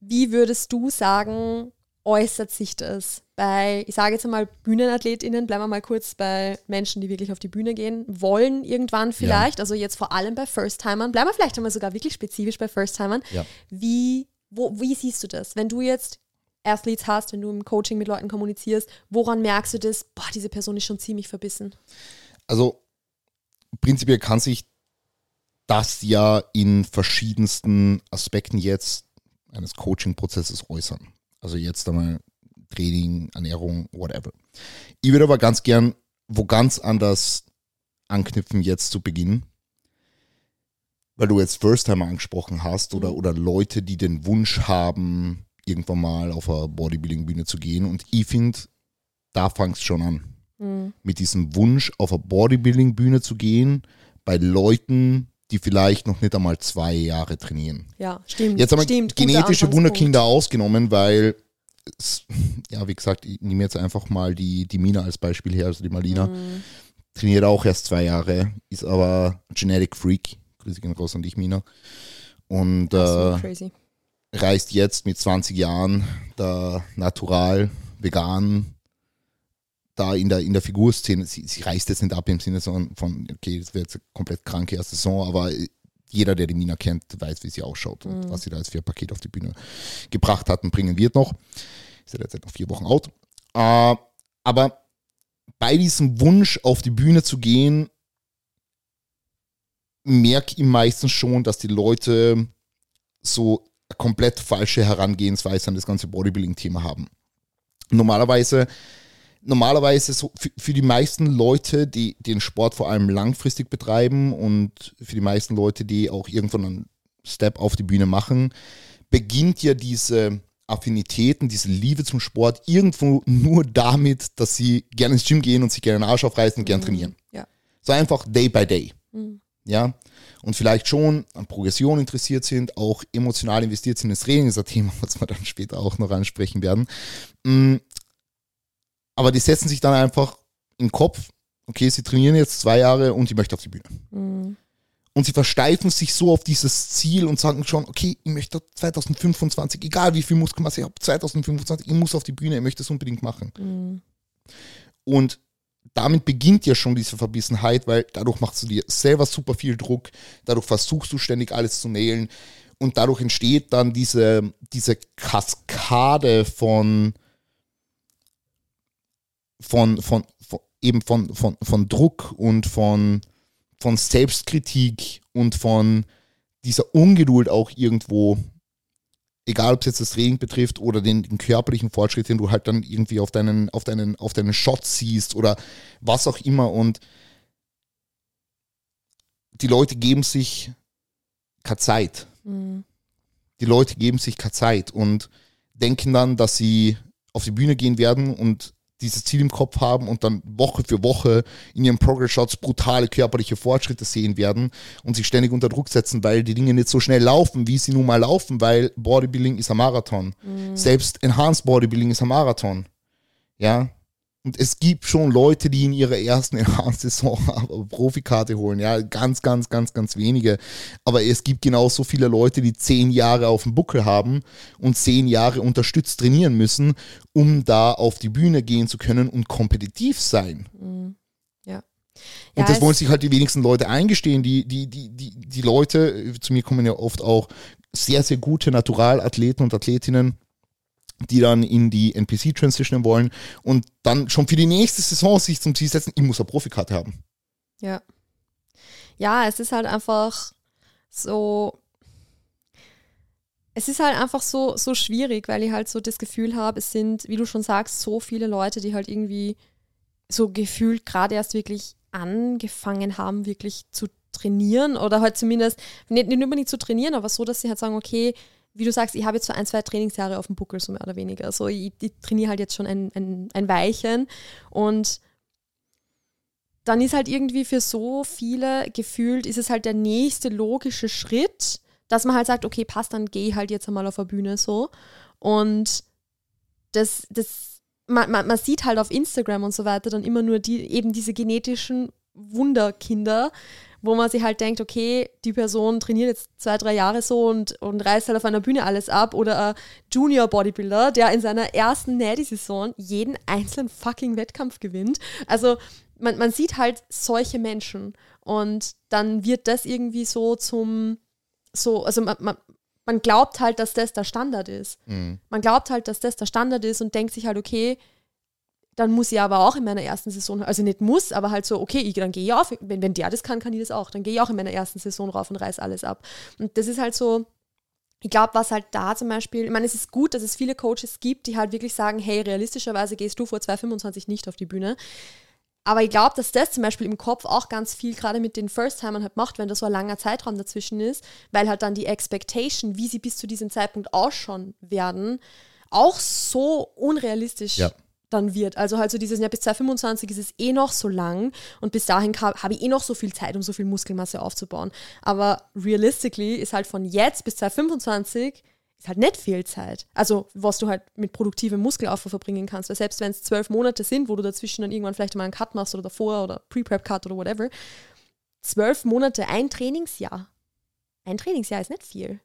Wie würdest du sagen, äußert sich das bei, ich sage jetzt einmal BühnenathletInnen, bleiben wir mal kurz bei Menschen, die wirklich auf die Bühne gehen wollen, irgendwann vielleicht, also jetzt vor allem bei First-Timern, bleiben wir vielleicht einmal sogar wirklich spezifisch bei First-Timern. Ja. Wie, wo, wie siehst du das? Wenn du jetzt Athletes hast, wenn du im Coaching mit Leuten kommunizierst, woran merkst du das? Boah, diese Person ist schon ziemlich verbissen. Also prinzipiell kann sich das ja in verschiedensten Aspekten jetzt eines Coaching-Prozesses äußern. Also jetzt einmal Training, Ernährung, whatever. Ich würde aber ganz gern wo ganz anders anknüpfen jetzt zu Beginn, weil du jetzt First-Timer angesprochen hast oder, oder Leute, die den Wunsch haben, irgendwann mal auf eine Bodybuilding-Bühne zu gehen. Und ich finde, da es schon an Mhm. mit diesem Wunsch, auf eine Bodybuilding-Bühne zu gehen, bei Leuten, die vielleicht noch nicht einmal zwei Jahre trainieren. Ja, stimmt. Jetzt haben wir stimmt, genetische. Wunderkinder ausgenommen, weil, es, ja, wie gesagt, ich nehme jetzt einfach mal die, die Mina als Beispiel her, also die Malina. Mhm. Trainiert auch erst zwei Jahre, ist aber Genetic Freak. Grüße gehen raus an dich, Mina. Und äh, crazy. reist jetzt mit 20 Jahren da natural, vegan, da in der, in der Figurszene, sie, sie reißt jetzt nicht ab im Sinne von, von okay, das wäre jetzt eine komplett kranke erste Saison, aber jeder, der die Mina kennt, weiß, wie sie ausschaut und was sie da als vier Paket auf die Bühne gebracht hat und bringen wird noch. Ist ja derzeit noch vier Wochen out. Äh, aber bei diesem Wunsch, auf die Bühne zu gehen, merke ich meistens schon, dass die Leute so komplett falsche Herangehensweise an das ganze Bodybuilding-Thema haben. Normalerweise, normalerweise so für, für die meisten Leute, die den Sport vor allem langfristig betreiben und für die meisten Leute, die auch irgendwann einen Step auf die Bühne machen, beginnt ja diese Affinitäten, diese Liebe zum Sport irgendwo nur damit, dass sie gerne ins Gym gehen und sich gerne den Arsch aufreißen und gerne trainieren. Ja. So einfach day by day. Mhm. Ja. Und vielleicht schon an Progression interessiert sind, auch emotional investiert sind ins Training, das ist ein Thema, was wir dann später auch noch ansprechen werden. Mm, Aber die setzen sich dann einfach in den Kopf, okay, sie trainieren jetzt zwei Jahre und ich möchte auf die Bühne. Mhm. Und sie versteifen sich so auf dieses Ziel und sagen schon, okay, ich möchte 2025, egal wie viel Muskelmasse ich habe, 2025, ich muss auf die Bühne, ich möchte es unbedingt machen. Mhm. Und damit beginnt ja schon diese Verbissenheit, weil dadurch machst du dir selber super viel Druck, dadurch versuchst du ständig alles zu nailen und dadurch entsteht dann diese, diese Kaskade von, von, von, von eben von, von, von Druck und von, von Selbstkritik und von dieser Ungeduld auch irgendwo, egal ob es jetzt das Training betrifft oder den, den körperlichen Fortschritt, den du halt dann irgendwie auf deinen, auf deinen, auf deinen Shot siehst oder was auch immer. Und die Leute geben sich keine Zeit. Mhm. Die Leute geben sich keine Zeit und denken dann, dass sie auf die Bühne gehen werden und dieses Ziel im Kopf haben und dann Woche für Woche in ihren Progress Shots brutale körperliche Fortschritte sehen werden und sich ständig unter Druck setzen, weil die Dinge nicht so schnell laufen, wie sie nun mal laufen, weil Bodybuilding ist ein Marathon. Selbst Enhanced Bodybuilding ist ein Marathon. Ja. Und es gibt schon Leute, die in ihrer ersten *laughs* Enhanced-Saison Profikarte holen. Ja, ganz, ganz, ganz, ganz wenige. Aber es gibt genauso viele Leute, die zehn Jahre auf dem Buckel haben und zehn Jahre unterstützt trainieren müssen, um da auf die Bühne gehen zu können und kompetitiv sein. Ja. Und Ja, das es- wollen sich halt die wenigsten Leute eingestehen. Die, die, die, die, die Leute, äh, zu mir kommen ja oft auch sehr, sehr gute Naturalathleten und Athletinnen, die dann in die NPC transitionen wollen und dann schon für die nächste Saison sich zum Ziel setzen, ich muss eine Profikarte haben. Ja. Ja, es ist halt einfach so. Es ist halt einfach so, so schwierig, weil ich halt so das Gefühl habe, es sind, wie du schon sagst, so viele Leute, die halt irgendwie so gefühlt gerade erst wirklich angefangen haben, wirklich zu trainieren oder halt zumindest, nicht, nicht unbedingt zu trainieren, aber so, dass sie halt sagen, okay, wie du sagst, ich habe jetzt so ein, zwei Trainingsjahre auf dem Buckel, so mehr oder weniger. Also ich, ich trainiere halt jetzt schon ein, ein, ein Weilchen und dann ist halt irgendwie für so viele gefühlt, ist es halt der nächste logische Schritt, dass man halt sagt, okay, passt, dann geh halt jetzt einmal auf der Bühne so. Und das, das, man, man, man sieht halt auf Instagram und so weiter dann immer nur die, eben diese genetischen Wunderkinder, wo man sich halt denkt, okay, die Person trainiert jetzt zwei, drei Jahre so und, und reißt halt auf einer Bühne alles ab. Oder ein Junior Bodybuilder, der in seiner ersten Natty-Saison jeden einzelnen fucking Wettkampf gewinnt. Also man, man sieht halt solche Menschen und dann wird das irgendwie so zum, so, also man, man, man glaubt halt, dass das der Standard ist. Man glaubt halt, dass das der Standard ist und denkt sich halt, okay, dann muss ich aber auch in meiner ersten Saison, also nicht muss, aber halt so, okay, ich, dann gehe ich auf, wenn, wenn der das kann, kann ich das auch. Dann gehe ich auch in meiner ersten Saison rauf und reiß alles ab. Und das ist halt so, ich glaube, was halt da zum Beispiel, ich meine, es ist gut, dass es viele Coaches gibt, die halt wirklich sagen, hey, realistischerweise gehst du vor 2025 nicht auf die Bühne. Aber ich glaube, dass das zum Beispiel im Kopf auch ganz viel gerade mit den First-Timern halt macht, wenn da so ein langer Zeitraum dazwischen ist, weil halt dann die Expectation, wie sie bis zu diesem Zeitpunkt ausschauen werden, auch so unrealistisch Ja. Dann wird. Also halt so dieses, ja, bis 2025 ist es eh noch so lang und bis dahin habe ich eh noch so viel Zeit, um so viel Muskelmasse aufzubauen. Aber realistically ist halt von jetzt bis 2025 ist halt nicht viel Zeit. Also, was du halt mit produktivem Muskelaufbau verbringen kannst. Weil selbst wenn es zwölf Monate sind, wo du dazwischen dann irgendwann vielleicht mal einen Cut machst oder davor oder Pre-Prep-Cut oder whatever, zwölf Monate, ein Trainingsjahr. Ein Trainingsjahr ist nicht viel.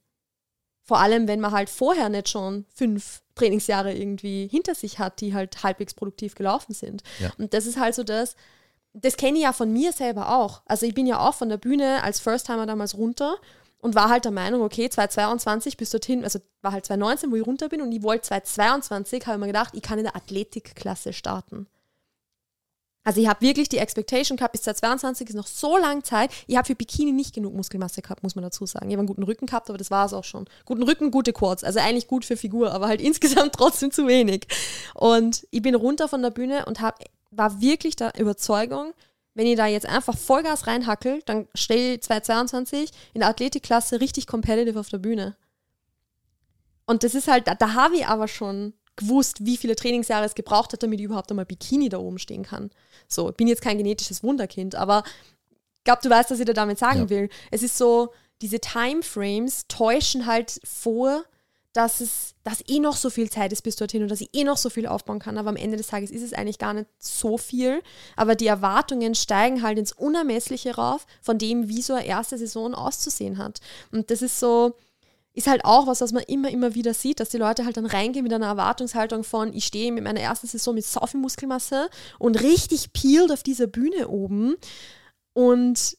Vor allem, wenn man halt vorher nicht schon fünf Trainingsjahre irgendwie hinter sich hat, die halt halbwegs produktiv gelaufen sind. Ja. Und das ist halt so das, das kenne ich ja von mir selber auch. Also ich bin ja auch von der Bühne als First-Timer damals runter und war halt der Meinung, okay, 2022 bis dorthin, also war halt 2019, wo ich runter bin und ich wollte 2022, habe ich mir gedacht, ich kann in der Athletikklasse starten. Also ich habe wirklich die Expectation gehabt, bis 2022 ist noch so lang Zeit. Ich habe für Bikini nicht genug Muskelmasse gehabt, muss man dazu sagen. Ich habe einen guten Rücken gehabt, aber das war es auch schon. Guten Rücken, gute Quads. Also eigentlich gut für Figur, aber halt *laughs* insgesamt trotzdem zu wenig. Und ich bin runter von der Bühne und hab, war wirklich der Überzeugung, wenn ich da jetzt einfach Vollgas reinhackel, dann ich 2022 in der Athletikklasse richtig competitive auf der Bühne. Und das ist halt, da, da habe ich aber schon gewusst, wie viele Trainingsjahre es gebraucht hat, damit ich überhaupt einmal Bikini da oben stehen kann. So, ich bin jetzt kein genetisches Wunderkind, aber ich glaube, du weißt, was ich da damit sagen Ja. will. Es ist so, diese Timeframes täuschen halt vor, dass es, dass eh noch so viel Zeit ist bis dorthin und dass ich eh noch so viel aufbauen kann. Aber am Ende des Tages ist es eigentlich gar nicht so viel. Aber die Erwartungen steigen halt ins Unermessliche rauf, von dem, wie so eine erste Saison auszusehen hat. Und das ist so, ist halt auch was, was man immer, immer wieder sieht, dass die Leute halt dann reingehen mit einer Erwartungshaltung von, ich stehe mit meiner ersten Saison mit so viel Muskelmasse und richtig peeled auf dieser Bühne oben und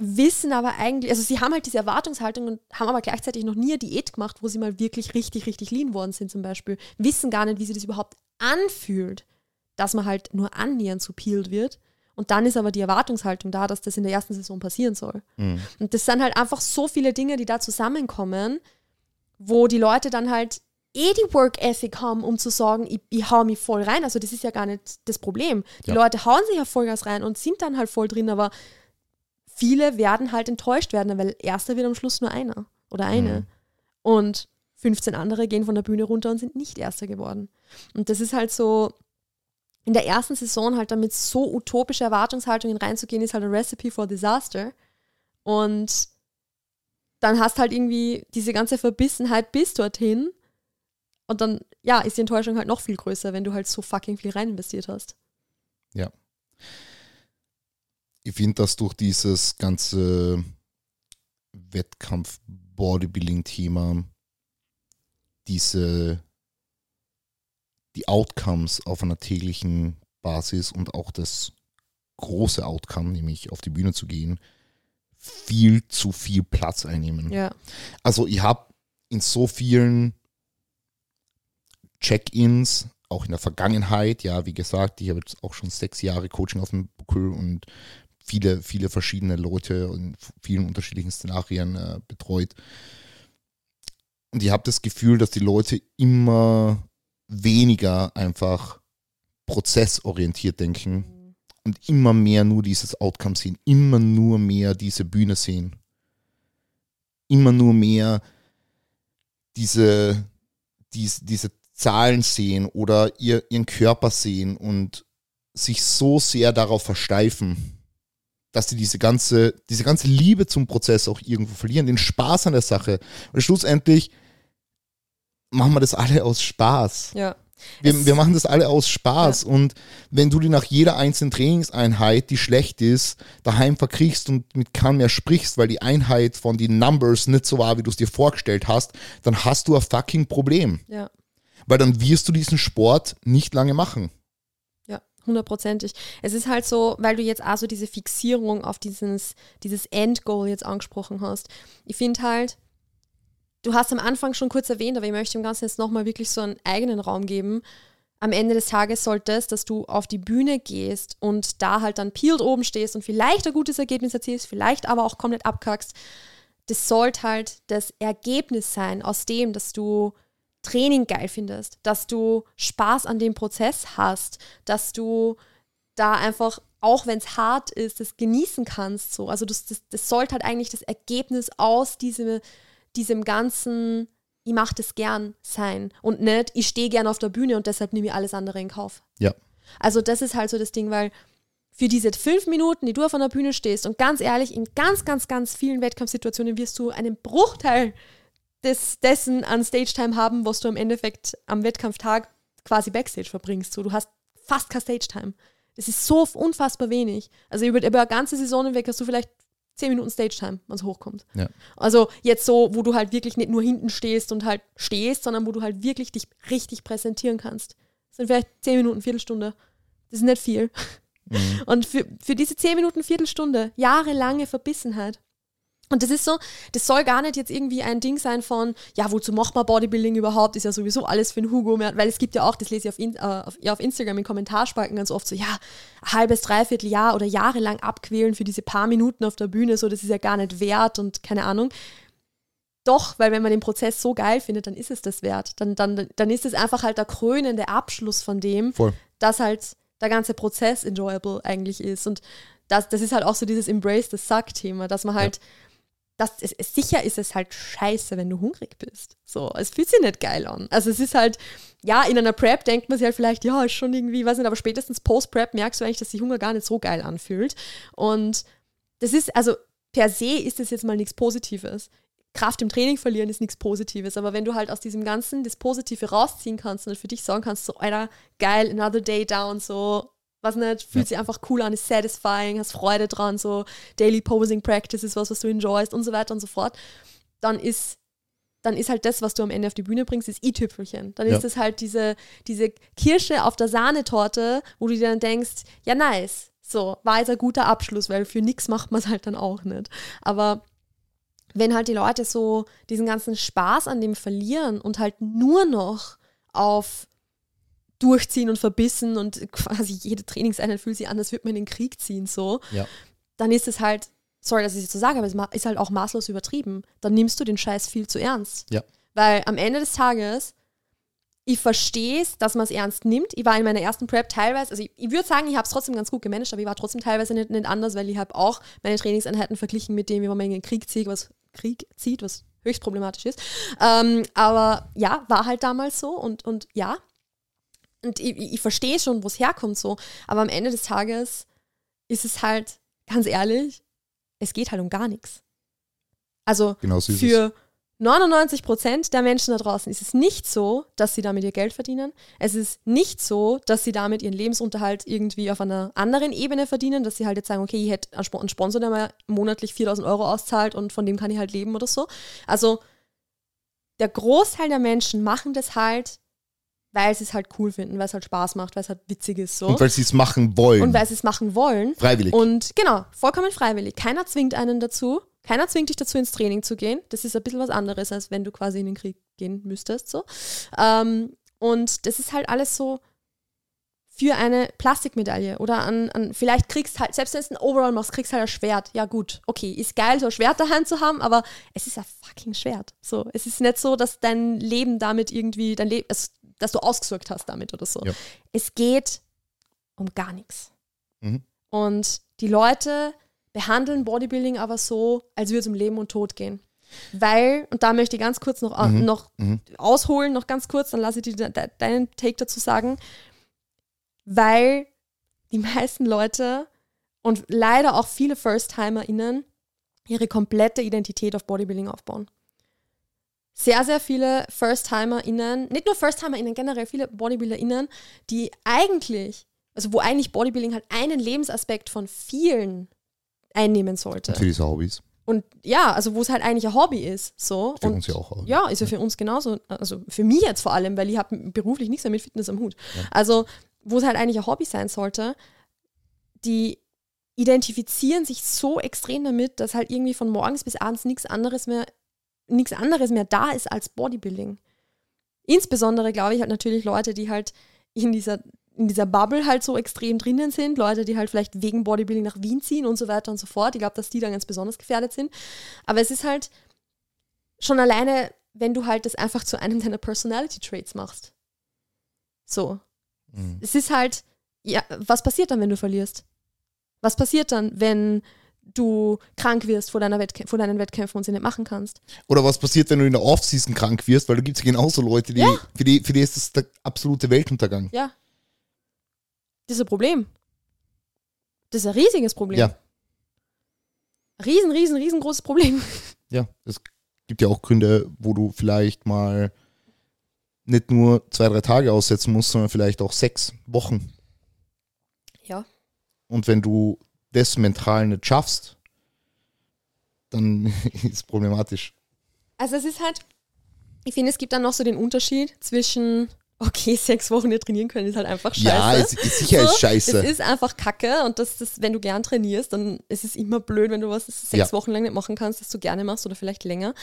wissen aber eigentlich, also sie haben halt diese Erwartungshaltung und haben aber gleichzeitig noch nie eine Diät gemacht, wo sie mal wirklich richtig, richtig lean worden sind zum Beispiel. Wissen gar nicht, wie sich das überhaupt anfühlt, dass man halt nur annähernd so peeled wird. Und dann ist aber die Erwartungshaltung da, dass das in der ersten Saison passieren soll. Mhm. Und das sind halt einfach so viele Dinge, die da zusammenkommen, wo die Leute dann halt eh die Work Ethic haben, um zu sagen, ich, ich hau mich voll rein. Also das ist ja gar nicht das Problem. Die Ja. Leute hauen sich ja Vollgas rein und sind dann halt voll drin, aber viele werden halt enttäuscht werden, weil erster wird am Schluss nur einer oder eine. Mhm. Und 15 andere gehen von der Bühne runter und sind nicht erster geworden. Und das ist halt so, in der ersten Saison halt damit so utopische Erwartungshaltungen reinzugehen, ist halt ein Recipe for Disaster. Und dann hast halt irgendwie diese ganze Verbissenheit bis dorthin. Und dann, ja, ist die Enttäuschung halt noch viel größer, wenn du halt so fucking viel rein investiert hast. Ich finde, dass durch dieses ganze Wettkampf-Bodybuilding-Thema diese die Outcomes auf einer täglichen Basis und auch das große Outcome, nämlich auf die Bühne zu gehen, viel zu viel Platz einnehmen. Ja. Also ich habe in so vielen Check-ins, auch in der Vergangenheit, ja, wie gesagt, ich habe jetzt auch schon sechs Jahre Coaching auf dem Buckel und viele, viele verschiedene Leute in vielen unterschiedlichen Szenarien äh, betreut. Und ich habe das Gefühl, dass die Leute immer weniger einfach prozessorientiert denken und immer mehr nur dieses Outcome sehen, immer nur mehr diese Bühne sehen, immer nur mehr diese, dies, diese Zahlen sehen oder ihr, ihren Körper sehen und sich so sehr darauf versteifen, dass sie diese ganze, diese ganze Liebe zum Prozess auch irgendwo verlieren, den Spaß an der Sache. Und schlussendlich machen wir das alle aus Spaß. Ja. Wir, wir machen das alle aus Spaß. Und wenn du dir nach jeder einzelnen Trainingseinheit, die schlecht ist, daheim verkriechst und mit keinem mehr sprichst, weil die Einheit von den Numbers nicht so war, wie du es dir vorgestellt hast, dann hast du ein fucking Problem. Ja. Weil dann wirst du diesen Sport nicht lange machen. Ja, hundertprozentig. Es ist halt so, weil du jetzt also diese Fixierung auf dieses, dieses Endgoal jetzt angesprochen hast. Ich finde halt, du hast am Anfang schon kurz erwähnt, aber ich möchte dem Ganzen jetzt nochmal wirklich so einen eigenen Raum geben. Am Ende des Tages sollte es, dass du auf die Bühne gehst und da halt dann peeled oben stehst und vielleicht ein gutes Ergebnis erzielst, vielleicht aber auch komplett abkackst. Das sollte halt das Ergebnis sein aus dem, dass du Training geil findest, dass du Spaß an dem Prozess hast, dass du da einfach, auch wenn es hart ist, das genießen kannst. So. Also das, das, das sollte halt eigentlich das Ergebnis aus diesem, diesem ganzen, ich mache das gern sein und nicht, ich stehe gern auf der Bühne und deshalb nehme ich alles andere in Kauf. Ja. Also das ist halt so das Ding, weil für diese fünf Minuten, die du auf einer Bühne stehst und ganz ehrlich, in ganz, ganz, ganz vielen Wettkampfsituationen wirst du einen Bruchteil des, dessen an Stage-Time haben, was du im Endeffekt am Wettkampftag quasi Backstage verbringst. So, du hast fast kein Stage-Time. Das ist so unfassbar wenig. Also über, über eine ganze Saison hinweg hast du vielleicht 10 Minuten Stage-Time, wenn es hochkommt. Ja. Also jetzt so, wo du halt wirklich nicht nur hinten stehst und halt stehst, sondern wo du halt wirklich dich richtig präsentieren kannst. Das sind vielleicht 10 Minuten, Viertelstunde. Das ist nicht viel. Mhm. Und für, für diese 10 Minuten, Viertelstunde, jahrelange Verbissenheit. Und das ist so, das soll gar nicht jetzt irgendwie ein Ding sein von, ja, wozu macht man Bodybuilding überhaupt? Ist ja sowieso alles für den Hugo. mehr- Weil es gibt ja auch, das lese ich auf, in, äh, auf, ja, auf Instagram in Kommentarspalten ganz oft so, ja, halbes, dreiviertel Jahr oder jahrelang abquälen für diese paar Minuten auf der Bühne, so, das ist ja gar nicht wert und keine Ahnung. Doch, weil wenn man den Prozess so geil findet, dann ist es das wert. Dann, dann, dann ist es einfach halt der krönende Abschluss von dem, Voll. dass halt der ganze Prozess enjoyable eigentlich ist. Und das, das ist halt auch so dieses Embrace the Suck-Thema, dass man halt das ist, sicher ist es halt scheiße, wenn du hungrig bist. So, es fühlt sich nicht geil an. Also es ist halt, ja, in einer Prep denkt man sich halt vielleicht, ja, ist schon irgendwie, weiß nicht, aber spätestens Post-Prep merkst du eigentlich, dass sich Hunger gar nicht so geil anfühlt. Und das ist, also per se ist das jetzt mal nichts Positives. Kraft im Training verlieren ist nichts Positives, aber wenn du halt aus diesem Ganzen das Positive rausziehen kannst und für dich sagen kannst, so, Alter, geil, another day down, so, was nicht, fühlt ja. sich einfach cool an, ist satisfying, hast Freude dran, so Daily Posing Practice ist was, was du enjoyst und so weiter und so fort, dann ist dann ist halt das, was du am Ende auf die Bühne bringst, das i-Tüpfelchen. Dann ja. ist es halt diese, diese Kirsche auf der Sahnetorte, wo du dir dann denkst, ja nice, so, war jetzt ein guter Abschluss, weil für nichts macht man es halt dann auch nicht. Aber wenn halt die Leute so diesen ganzen Spaß an dem verlieren und halt nur noch auf durchziehen und verbissen und quasi jede Trainingseinheit fühlt sich an, als würde man in den Krieg ziehen, so, ja. dann ist es halt, sorry, dass ich es so sage, aber es ist halt auch maßlos übertrieben. Dann nimmst du den Scheiß viel zu ernst. Ja. Weil am Ende des Tages, ich verstehe es, dass man es ernst nimmt. Ich war in meiner ersten Prep teilweise, also ich, ich würde sagen, ich habe es trotzdem ganz gut gemanagt, aber ich war trotzdem teilweise nicht, nicht anders, weil ich habe auch meine Trainingseinheiten verglichen mit dem, wie man in den Krieg zieht, was Krieg zieht, was höchst problematisch ist. Ähm, aber ja, war halt damals so und, und ja, und ich, ich verstehe schon, wo es herkommt so, aber am Ende des Tages ist es halt, ganz ehrlich, es geht halt um gar nichts. Also genau so für 99 Prozent der Menschen da draußen ist es nicht so, dass sie damit ihr Geld verdienen. Es ist nicht so, dass sie damit ihren Lebensunterhalt irgendwie auf einer anderen Ebene verdienen, dass sie halt jetzt sagen, okay, ich hätte einen Sponsor, der mir monatlich 4000 Euro auszahlt und von dem kann ich halt leben oder so. Also der Großteil der Menschen machen das halt, weil sie es halt cool finden, weil es halt Spaß macht, weil es halt witzig ist. So. Und weil sie es machen wollen. Und weil sie es machen wollen. Freiwillig. Und genau, vollkommen freiwillig. Keiner zwingt einen dazu. Keiner zwingt dich dazu, ins Training zu gehen. Das ist ein bisschen was anderes, als wenn du quasi in den Krieg gehen müsstest. So. Ähm, und das ist halt alles so für eine Plastikmedaille oder an, an vielleicht kriegst halt, selbst wenn du ein Overall machst, kriegst halt ein Schwert. Ja gut, okay, ist geil, so ein Schwert daheim zu haben, aber es ist ein fucking Schwert. So, es ist nicht so, dass dein Leben damit irgendwie, dein Leben, dass du ausgesorgt hast damit oder so. Ja. Es geht um gar nichts. Mhm. Und die Leute behandeln Bodybuilding aber so, als würde es um Leben und Tod gehen. Weil, und da möchte ich ganz kurz noch, Mhm. noch Mhm. ausholen, noch ganz kurz, dann lasse ich dir de de deinen Take dazu sagen, weil die meisten Leute und leider auch viele First-TimerInnen ihre komplette Identität auf Bodybuilding aufbauen. Sehr, sehr viele First-TimerInnen, nicht nur First-TimerInnen, generell viele BodybuilderInnen, die eigentlich, also wo eigentlich Bodybuilding halt einen Lebensaspekt von vielen einnehmen sollte. Für diese Hobbys. Und ja, also wo es halt eigentlich ein Hobby ist. So. Für und uns ja auch. ja, ist ja für uns genauso. Also für mich jetzt vor allem, weil ich habe beruflich nichts mehr mit Fitness am Hut. Ja. Also wo es halt eigentlich ein Hobby sein sollte, die identifizieren sich so extrem damit, dass halt irgendwie von morgens bis abends nichts anderes mehr, nichts anderes mehr da ist als Bodybuilding. Insbesondere glaube ich halt natürlich Leute, die halt in dieser in dieser Bubble halt so extrem drinnen sind, Leute, die halt vielleicht wegen Bodybuilding nach Wien ziehen und so weiter und so fort. Ich glaube, dass die dann ganz besonders gefährdet sind. Aber es ist halt schon alleine, wenn du halt das einfach zu einem deiner Personality Traits machst. So. Mhm. Es ist halt, ja, was passiert dann, wenn du verlierst? Was passiert dann, wenn du krank wirst vor, deiner Wettkä vor deinen Wettkämpfen und sie nicht machen kannst? Oder was passiert, wenn du in der Off-Season krank wirst? Weil da gibt es ja genauso Leute, die, Ja. für, die, für die ist das der absolute Weltuntergang. Ja. Das ist ein Problem. Das ist ein riesiges Problem. Ja. Riesen, riesen, riesengroßes Problem. *laughs* Ja, es gibt ja auch Gründe, wo du vielleicht mal nicht nur zwei, drei Tage aussetzen musst, sondern vielleicht auch sechs Wochen. Ja. Und wenn du das mental nicht schaffst, dann *laughs* ist es problematisch. Also es ist halt, ich finde, es gibt dann noch so den Unterschied zwischen, okay, *laughs* sechs Wochen nicht trainieren können, ist halt einfach scheiße. Ja, es ist sicher ist scheiße. Es ist einfach kacke und das, das, wenn du gern trainierst, dann ist es immer blöd, wenn du was sechs Ja. Wochen lang nicht machen kannst, das du gerne machst oder vielleicht länger.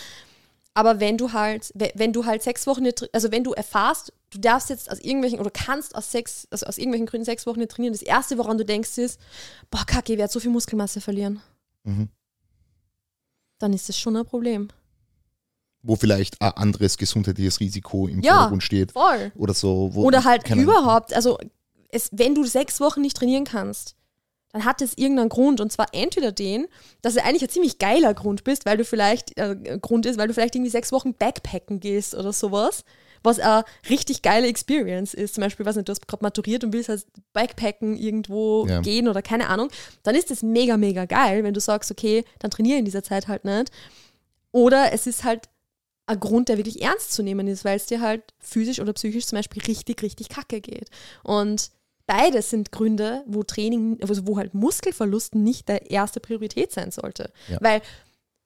Aber wenn du halt, we- wenn du halt sechs Wochen nicht, also wenn du erfahrst, du darfst jetzt aus irgendwelchen oder kannst aus sechs, also aus irgendwelchen Gründen sechs Wochen nicht trainieren, das erste, woran du denkst, ist, boah, kacke, ich werde so viel Muskelmasse verlieren. Mhm. Dann ist das schon ein Problem. Wo vielleicht ein anderes gesundheitliches Risiko im Ja. Vordergrund steht. Voll. Oder so. Oder halt überhaupt, also es, wenn du sechs Wochen nicht trainieren kannst, dann hat es irgendeinen Grund und zwar entweder den, dass du eigentlich ein ziemlich geiler Grund bist, weil du vielleicht äh, Grund ist, weil du vielleicht irgendwie sechs Wochen Backpacken gehst oder sowas, was eine richtig geile Experience ist. Zum Beispiel, was nicht, du hast gerade maturiert und willst halt Backpacken irgendwo Ja. gehen oder keine Ahnung, dann ist das mega mega geil, wenn du sagst, okay, dann trainiere in dieser Zeit halt nicht. Oder es ist halt ein Grund, der wirklich ernst zu nehmen ist, weil es dir halt physisch oder psychisch zum Beispiel richtig, richtig kacke geht. Und beides sind Gründe, wo Training, also wo halt Muskelverlust nicht der erste Priorität sein sollte. Ja. Weil,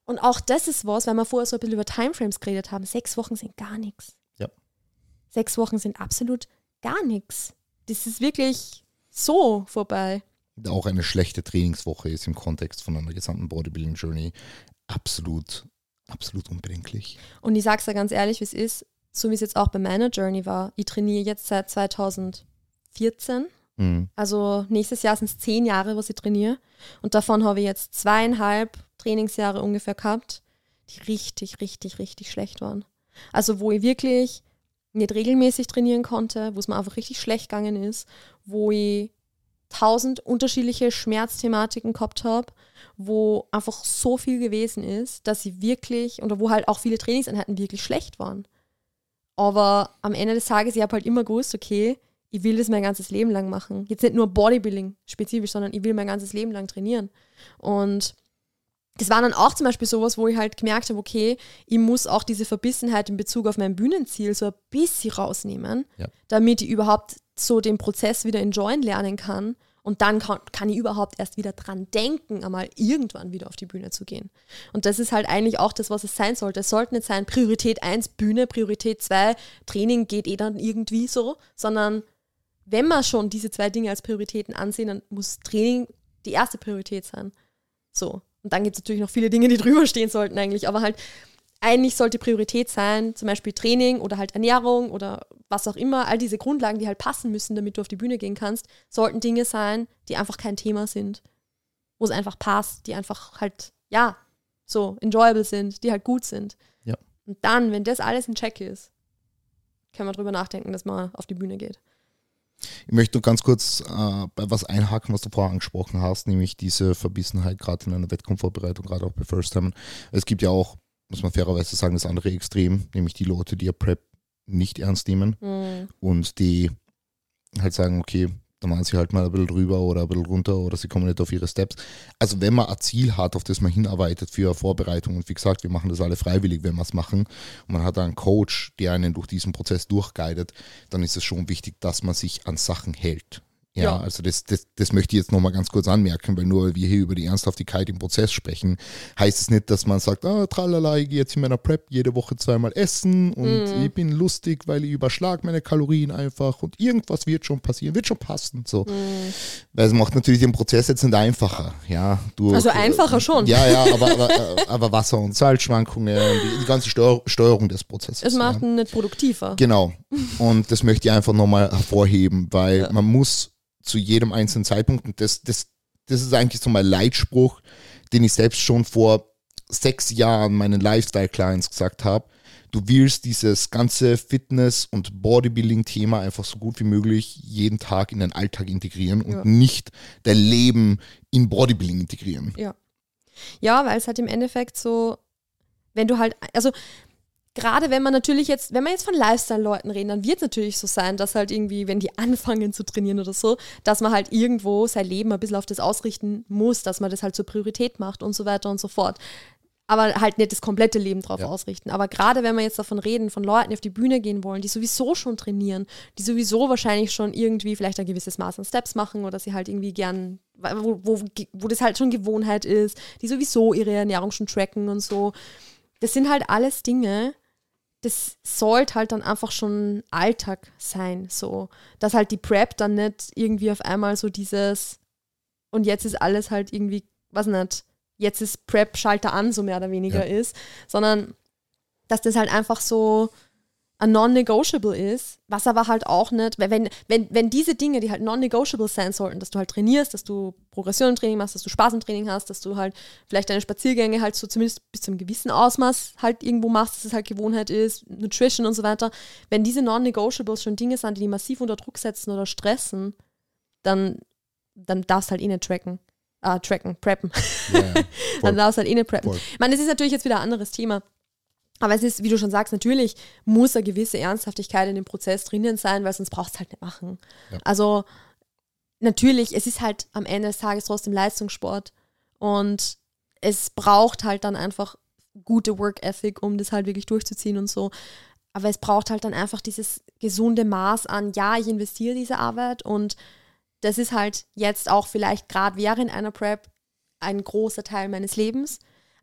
und auch das ist was, weil wir vorher so ein bisschen über Timeframes geredet haben, sechs Wochen sind gar nichts. Ja. Sechs Wochen sind absolut gar nichts. Das ist wirklich so vorbei. Auch eine schlechte Trainingswoche ist im Kontext von einer gesamten Bodybuilding Journey absolut, absolut unbedenklich. Und ich sag's da ganz ehrlich, wie es ist, so wie es jetzt auch bei meiner Journey war. Ich trainiere jetzt seit 2014. Mhm. Also nächstes Jahr sind es zehn Jahre, was ich trainiere. Und davon habe ich jetzt zweieinhalb Trainingsjahre ungefähr gehabt, die richtig, richtig, richtig schlecht waren. Also wo ich wirklich nicht regelmäßig trainieren konnte, wo es mir einfach richtig schlecht gegangen ist, wo ich tausend unterschiedliche Schmerzthematiken gehabt habe, wo einfach so viel gewesen ist, dass ich wirklich, oder wo halt auch viele Trainingseinheiten wirklich schlecht waren. Aber am Ende des Tages, ich habe halt immer gewusst, okay, ich will das mein ganzes Leben lang machen. Jetzt nicht nur Bodybuilding spezifisch, sondern ich will mein ganzes Leben lang trainieren. Und das war dann auch zum Beispiel sowas, wo ich halt gemerkt habe, okay, ich muss auch diese Verbissenheit in Bezug auf mein Bühnenziel so ein bisschen rausnehmen, Ja. damit ich überhaupt so den Prozess wieder enjoyen lernen kann. Und dann kann, kann ich überhaupt erst wieder dran denken, einmal irgendwann wieder auf die Bühne zu gehen. Und das ist halt eigentlich auch das, was es sein sollte. Es sollte nicht sein, Priorität 1 Bühne, Priorität 2 Training geht eh dann irgendwie so, sondern wenn wir schon diese zwei Dinge als Prioritäten ansehen, dann muss Training die erste Priorität sein. So. Und dann gibt es natürlich noch viele Dinge, die *laughs* drüber stehen sollten eigentlich. Aber halt, eigentlich sollte Priorität sein, zum Beispiel Training oder halt Ernährung oder was auch immer, all diese Grundlagen, die halt passen müssen, damit du auf die Bühne gehen kannst, sollten Dinge sein, die einfach kein Thema sind. Wo es einfach passt, die einfach halt, ja, so enjoyable sind, die halt gut sind. Ja. Und dann, wenn das alles in Check ist, kann man drüber nachdenken, dass man auf die Bühne geht. Ich möchte nur ganz kurz äh, bei was einhaken, was du vorher angesprochen hast, nämlich diese Verbissenheit gerade in einer Wettkampfvorbereitung, gerade auch bei First Time. Es gibt ja auch, muss man fairerweise sagen, das andere Extrem, nämlich die Leute, die ja Prep nicht ernst nehmen Mhm. und die halt sagen, okay, dann machen sie halt mal ein bisschen drüber oder ein bisschen runter oder sie kommen nicht auf ihre Steps. Also wenn man ein Ziel hat, auf das man hinarbeitet für Vorbereitung und wie gesagt, wir machen das alle freiwillig, wenn wir es machen und man hat einen Coach, der einen durch diesen Prozess durchguidet, dann ist es schon wichtig, dass man sich an Sachen hält. Ja, Ja. also das, das, das möchte ich jetzt nochmal ganz kurz anmerken, weil nur weil wir hier über die Ernsthaftigkeit im Prozess sprechen, heißt es nicht, dass man sagt, ah, tralala, ich gehe jetzt in meiner Prep jede Woche zweimal essen und Mhm. ich bin lustig, weil ich überschlag meine Kalorien einfach und irgendwas wird schon passieren, wird schon passen. So. Mhm. Weil es macht natürlich den Prozess jetzt nicht einfacher. Ja, durch, Also einfacher schon. Ja, ja, *laughs* aber, aber, aber Wasser- und Salzschwankungen, die, die ganze Steuer, Steuerung des Prozesses. Es macht ja. ihn nicht produktiver. Genau. *laughs* Und das möchte ich einfach nochmal hervorheben, weil Ja. man muss zu jedem einzelnen Zeitpunkt, und das, das, das ist eigentlich so mein Leitspruch, den ich selbst schon vor sechs Jahren meinen Lifestyle-Clients gesagt habe. Du willst dieses ganze Fitness- und Bodybuilding-Thema einfach so gut wie möglich jeden Tag in den Alltag integrieren und Ja. nicht dein Leben in Bodybuilding integrieren. Ja, weil es halt im Endeffekt so, wenn du halt, also gerade wenn man natürlich jetzt, wenn wir jetzt von Lifestyle-Leuten reden, dann wird es natürlich so sein, dass halt irgendwie, wenn die *laughs* anfangen zu trainieren oder so, dass man halt irgendwo sein Leben ein bisschen auf das ausrichten muss, dass man das halt zur Priorität macht und so weiter und so fort. Aber halt nicht das komplette Leben drauf Ja. ausrichten. Aber gerade wenn wir jetzt davon reden, von Leuten, die auf die Bühne gehen wollen, die sowieso schon trainieren, die sowieso wahrscheinlich schon irgendwie vielleicht ein gewisses Maß an Steps machen oder sie halt irgendwie gern, wo, wo, wo das halt schon Gewohnheit ist, die sowieso ihre Ernährung schon tracken und so. Das sind halt alles Dinge, das sollte halt dann einfach schon Alltag sein, so. Dass halt die Prep dann nicht irgendwie auf einmal so dieses und jetzt ist alles halt irgendwie, was nicht, jetzt ist Prep Schalter an, so mehr oder weniger Ja. ist, sondern dass das halt einfach so non-negotiable ist, was aber halt auch nicht, wenn, wenn, wenn diese Dinge, die halt non-negotiable sein sollten, dass du halt trainierst, dass du Progression im Training machst, dass du Spaß im Training hast, dass du halt vielleicht deine Spaziergänge halt so zumindest bis zu einem gewissen Ausmaß halt irgendwo machst, dass es halt Gewohnheit ist, Nutrition und so weiter, wenn diese non-negotiables schon Dinge sind, die die massiv unter Druck setzen oder stressen, dann dann darfst du halt eh nicht tracken. Ah, tracken, preppen. *laughs* Voll. dann darfst du halt eh nicht preppen. Voll. Ich meine, es ist natürlich jetzt wieder ein anderes Thema. Aber es ist, wie du schon sagst, natürlich muss eine gewisse Ernsthaftigkeit in dem Prozess drinnen sein, weil sonst brauchst du es halt nicht machen. Ja. Also natürlich, es ist halt am Ende des Tages trotzdem Leistungssport und es braucht halt dann einfach gute Work Ethic, um das halt wirklich durchzuziehen und so. Aber es braucht halt dann einfach dieses gesunde Maß an, ja, ich investiere diese Arbeit und das ist halt jetzt auch vielleicht gerade während einer Prep ein großer Teil meines Lebens,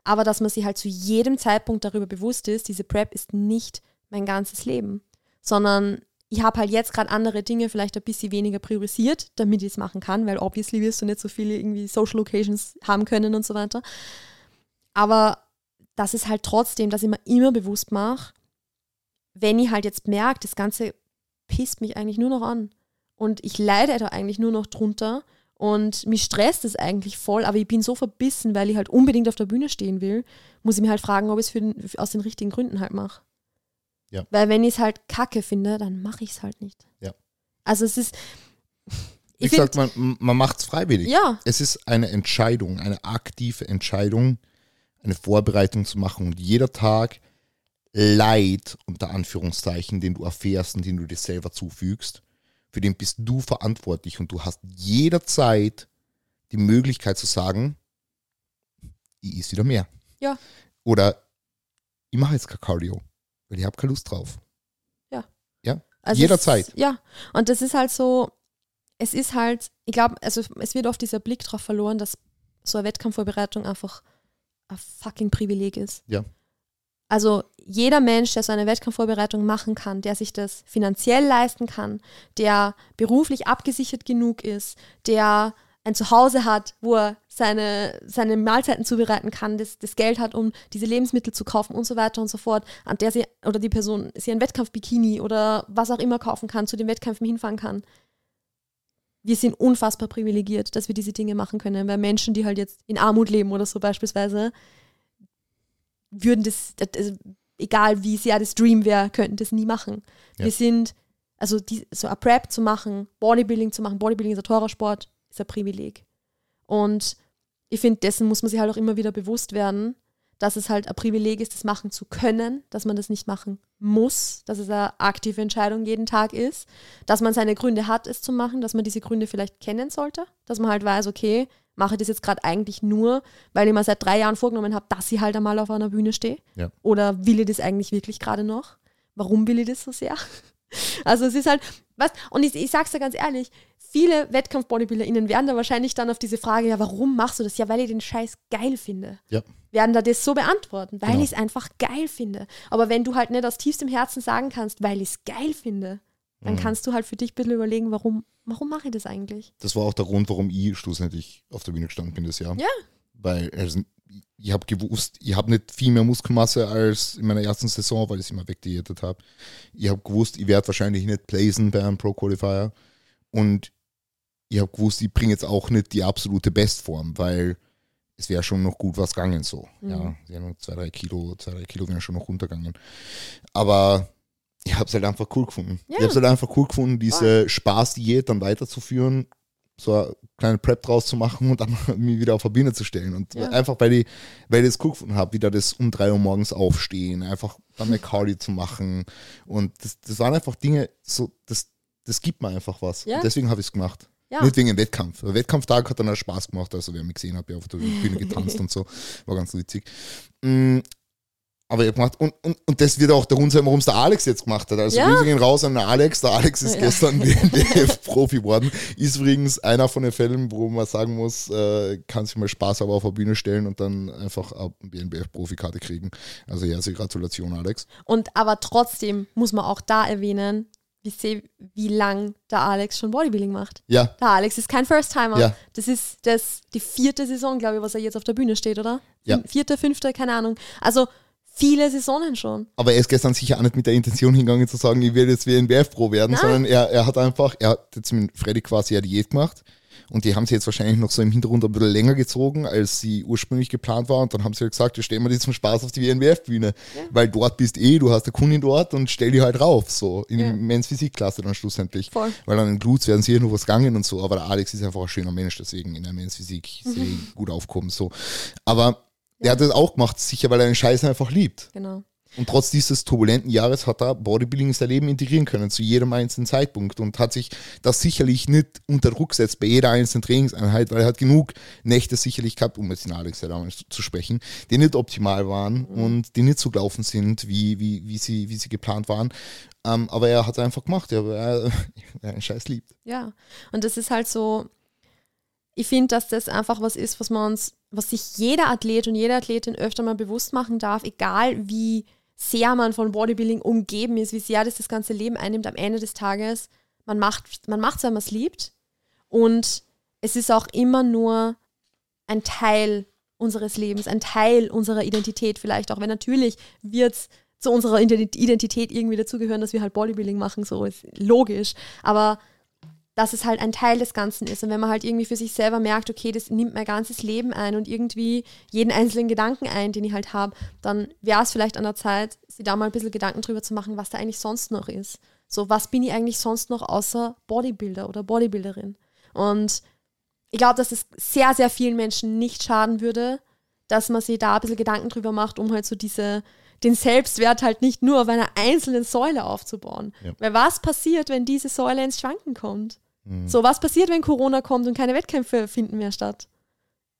aber dass man sich halt zu jedem Zeitpunkt darüber bewusst ist, diese Prep ist nicht mein ganzes Leben, sondern ich habe halt jetzt gerade andere Dinge vielleicht ein bisschen weniger priorisiert, damit ich es machen kann, weil obviously wirst du nicht so viele irgendwie Social Locations haben können und so weiter. Aber das ist halt trotzdem, dass ich mir immer bewusst mache, wenn ich halt jetzt merke, das Ganze pisst mich eigentlich nur noch an und ich leide da eigentlich nur noch drunter und mich stresst es eigentlich voll, aber ich bin so verbissen, weil ich halt unbedingt auf der Bühne stehen will, muss ich mir halt fragen, ob ich es für den, aus den richtigen Gründen halt mache. Ja. Weil wenn ich es halt kacke finde, dann mache ich es halt nicht. Ja. Also es ist. Wie Ich find, gesagt, man, man macht es freiwillig. ja, Es ist eine Entscheidung, eine aktive Entscheidung, eine Vorbereitung zu machen. Und jeder Tag Leid, unter Anführungszeichen, den du erfährst und den du dir selber zufügst, für den bist du verantwortlich. Und du hast jederzeit die Möglichkeit zu sagen, ich is wieder mehr. Ja. Oder ich mache jetzt kein Cardio, weil ich habe keine Lust drauf. Also Jederzeit. Es, ja, und das ist halt so, es ist halt, ich glaube, also es wird oft dieser Blick darauf verloren, dass so eine Wettkampfvorbereitung einfach ein fucking Privileg ist. Ja. Also jeder Mensch, der so eine Wettkampfvorbereitung machen kann, der sich das finanziell leisten kann, der beruflich abgesichert genug ist, der ein Zuhause hat, wo er seine, seine Mahlzeiten zubereiten kann, das, das Geld hat, um diese Lebensmittel zu kaufen und so weiter und so fort, an der sie oder die Person sie ein Wettkampfbikini oder was auch immer kaufen kann, zu den Wettkämpfen hinfahren kann. Wir sind unfassbar privilegiert, dass wir diese Dinge machen können, weil Menschen, die halt jetzt in Armut leben oder so beispielsweise, würden das, das egal wie sehr das Dream wäre, könnten das nie machen. Ja. Wir sind, also die, so eine Prep zu machen, Bodybuilding zu machen, Bodybuilding ist ein teurer Sport, ist ein Privileg. Und ich finde, dessen muss man sich halt auch immer wieder bewusst werden, dass es halt ein Privileg ist, das machen zu können, dass man das nicht machen muss, dass es eine aktive Entscheidung jeden Tag ist, dass man seine Gründe hat, es zu machen, dass man diese Gründe vielleicht kennen sollte, dass man halt weiß, okay, mache ich das jetzt gerade eigentlich nur, weil ich mir seit drei Jahren vorgenommen habe, dass ich halt einmal auf einer Bühne stehe? Ja. Oder will ich das eigentlich wirklich gerade noch? Warum will ich das so sehr? *laughs* Also es ist halt, was, und ich, ich sag's dir ganz ehrlich, viele Wettkampf-BodybuilderInnen werden da wahrscheinlich dann auf diese Frage, ja, warum machst du das? Ja, weil ich den Scheiß geil finde. Ja. Werden da das so beantworten, weil Genau. ich es einfach geil finde. Aber wenn du halt nicht aus tiefstem Herzen sagen kannst, weil ich es geil finde, dann Mhm. kannst du halt für dich ein bisschen überlegen, warum, warum mache ich das eigentlich? Das war auch der Grund, warum ich schlussendlich auf der Bühne gestanden bin das Jahr. Ja. Weil also, ich habe gewusst, ich habe nicht viel mehr Muskelmasse als in meiner ersten Saison, weil ich es immer wegdiätet habe. Ich habe gewusst, ich werde wahrscheinlich nicht placen bei einem Pro Qualifier. Und ich habe gewusst, ich bringe jetzt auch nicht die absolute Bestform, weil es wäre schon noch gut was gegangen so. Mhm. Ja, ja, noch zwei, drei Kilo, zwei, drei Kilo wären schon noch runtergegangen. Aber ich habe es halt einfach cool gefunden. Ja. Ich habe es halt einfach cool gefunden, diese Spaßdiät dann weiterzuführen, so eine kleine Prep draus zu machen und dann *laughs* mich wieder auf der Bühne zu stellen. Und Ja. einfach, weil ich, weil ich das cool gefunden habe, wieder das um drei Uhr morgens aufstehen, einfach dann eine Cardio zu machen. Und das, das waren einfach Dinge, so, das, das gibt mir einfach was. Ja. Deswegen habe ich es gemacht. Ja. Nicht wegen dem Wettkampf. Der Wettkampftag hat dann auch Spaß gemacht, also wer mich gesehen hat, ja auf der Bühne *laughs* getanzt und so. War ganz witzig. Aber ich hab gemacht, und, und, und das wird auch der Grund sein, warum es der Alex jetzt gemacht hat. Also Ja. Grüße gehen raus an den Alex. Der Alex ist Ja. gestern *laughs* WNBF-Profi geworden. Ist übrigens einer von den Fällen, wo man sagen muss, äh, kann sich mal Spaß aber auf der Bühne stellen und dann einfach eine WNBF-Profikarte kriegen. Also herzliche Gratulation, Alex. Und aber trotzdem muss man auch da erwähnen, wie, seh, wie lang der Alex schon Bodybuilding macht. Ja, Der Alex ist kein First-Timer. Ja. Das ist das, die vierte Saison, glaube ich, was er jetzt auf der Bühne steht, oder? Ja. Vierte, fünfte, keine Ahnung. Also viele Saisonen schon. aber er ist gestern sicher auch nicht mit der Intention hingegangen zu sagen, ich werde jetzt WNBF-Pro werden, Nein. sondern er, er hat einfach, er hat jetzt mit Freddy quasi eine Diät gemacht Und die haben sie jetzt wahrscheinlich noch so im Hintergrund ein bisschen länger gezogen, als sie ursprünglich geplant war. Und dann haben sie halt gesagt, wir stellen wir die zum Spaß auf die WNWF-Bühne. Ja. Weil dort bist eh, du hast eine Kundin dort und stell die halt rauf. So in ja. Men's Physik-Klasse dann schlussendlich. Voll. Weil an den Glutes werden sie hier nur was gegangen und so. Aber der Alex ist einfach ein schöner Mensch, deswegen in der Men's Physik mhm. gut aufkommen. So. Aber ja. er hat das auch gemacht, sicher, weil er den Scheiß einfach liebt. Genau. Und trotz dieses turbulenten Jahres hat er Bodybuilding in sein Leben integrieren können, zu jedem einzelnen Zeitpunkt. Und hat sich das sicherlich nicht unter Druck gesetzt bei jeder einzelnen Trainingseinheit, weil er hat genug Nächte sicherlich gehabt, um jetzt in Alex zu sprechen, die nicht optimal waren mhm. und die nicht so gelaufen sind, wie, wie, wie, sie, wie sie geplant waren. Ähm, aber er hat es einfach gemacht, weil er, er *laughs* einen Scheiß liebt. Ja, und das ist halt so, ich finde, dass das einfach was ist, was man uns, was sich jeder Athlet und jede Athletin öfter mal bewusst machen darf, egal wie sehr man von Bodybuilding umgeben ist, wie sehr das das ganze Leben einnimmt am Ende des Tages. Man macht man macht es, wenn man es liebt. Und es ist auch immer nur ein Teil unseres Lebens, ein Teil unserer Identität vielleicht auch, wenn natürlich wird es zu unserer Identität irgendwie dazugehören, dass wir halt Bodybuilding machen, so ist logisch. Aber dass es halt ein Teil des Ganzen ist. Und wenn man halt irgendwie für sich selber merkt, okay, das nimmt mein ganzes Leben ein und irgendwie jeden einzelnen Gedanken ein, den ich halt habe, dann wäre es vielleicht an der Zeit, sich da mal ein bisschen Gedanken drüber zu machen, was da eigentlich sonst noch ist. So, was bin ich eigentlich sonst noch außer Bodybuilder oder Bodybuilderin? Und ich glaube, dass es sehr, sehr vielen Menschen nicht schaden würde, dass man sich da ein bisschen Gedanken drüber macht, um halt so diese, den Selbstwert halt nicht nur auf einer einzelnen Säule aufzubauen. Ja. Weil was passiert, wenn diese Säule ins Schwanken kommt? Mhm. So, was passiert, wenn Corona kommt und keine Wettkämpfe finden mehr statt?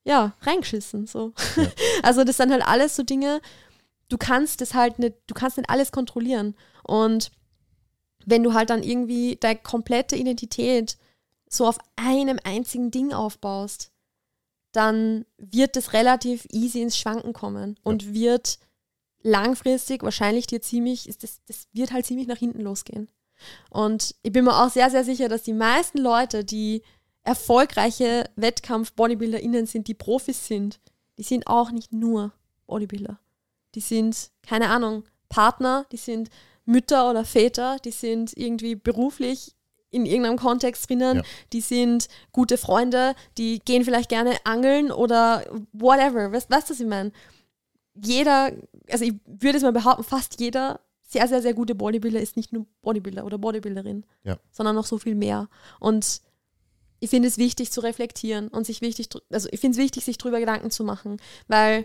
Ja, reingeschissen. So. Ja. *laughs* Also, das sind halt alles so Dinge, du kannst das halt nicht, du kannst nicht alles kontrollieren. Und wenn du halt dann irgendwie deine komplette Identität so auf einem einzigen Ding aufbaust, dann wird das relativ easy ins Schwanken kommen und ja. wird langfristig wahrscheinlich dir ziemlich, das, das wird halt ziemlich nach hinten losgehen. Und ich bin mir auch sehr, sehr sicher, dass die meisten Leute, die erfolgreiche Wettkampf-BodybuilderInnen sind, die Profis sind, die sind auch nicht nur Bodybuilder. Die sind, keine Ahnung, Partner, die sind Mütter oder Väter, die sind irgendwie beruflich in irgendeinem Kontext drinnen, ja. die sind gute Freunde, die gehen vielleicht gerne angeln oder whatever. Weißt du, was ich meine? Jeder, also ich würde es mal behaupten, fast jeder sehr, sehr, sehr gute Bodybuilder ist nicht nur Bodybuilder oder Bodybuilderin, ja. sondern noch so viel mehr. Und ich finde es wichtig zu reflektieren und sich wichtig, also ich finde es wichtig, sich darüber Gedanken zu machen, weil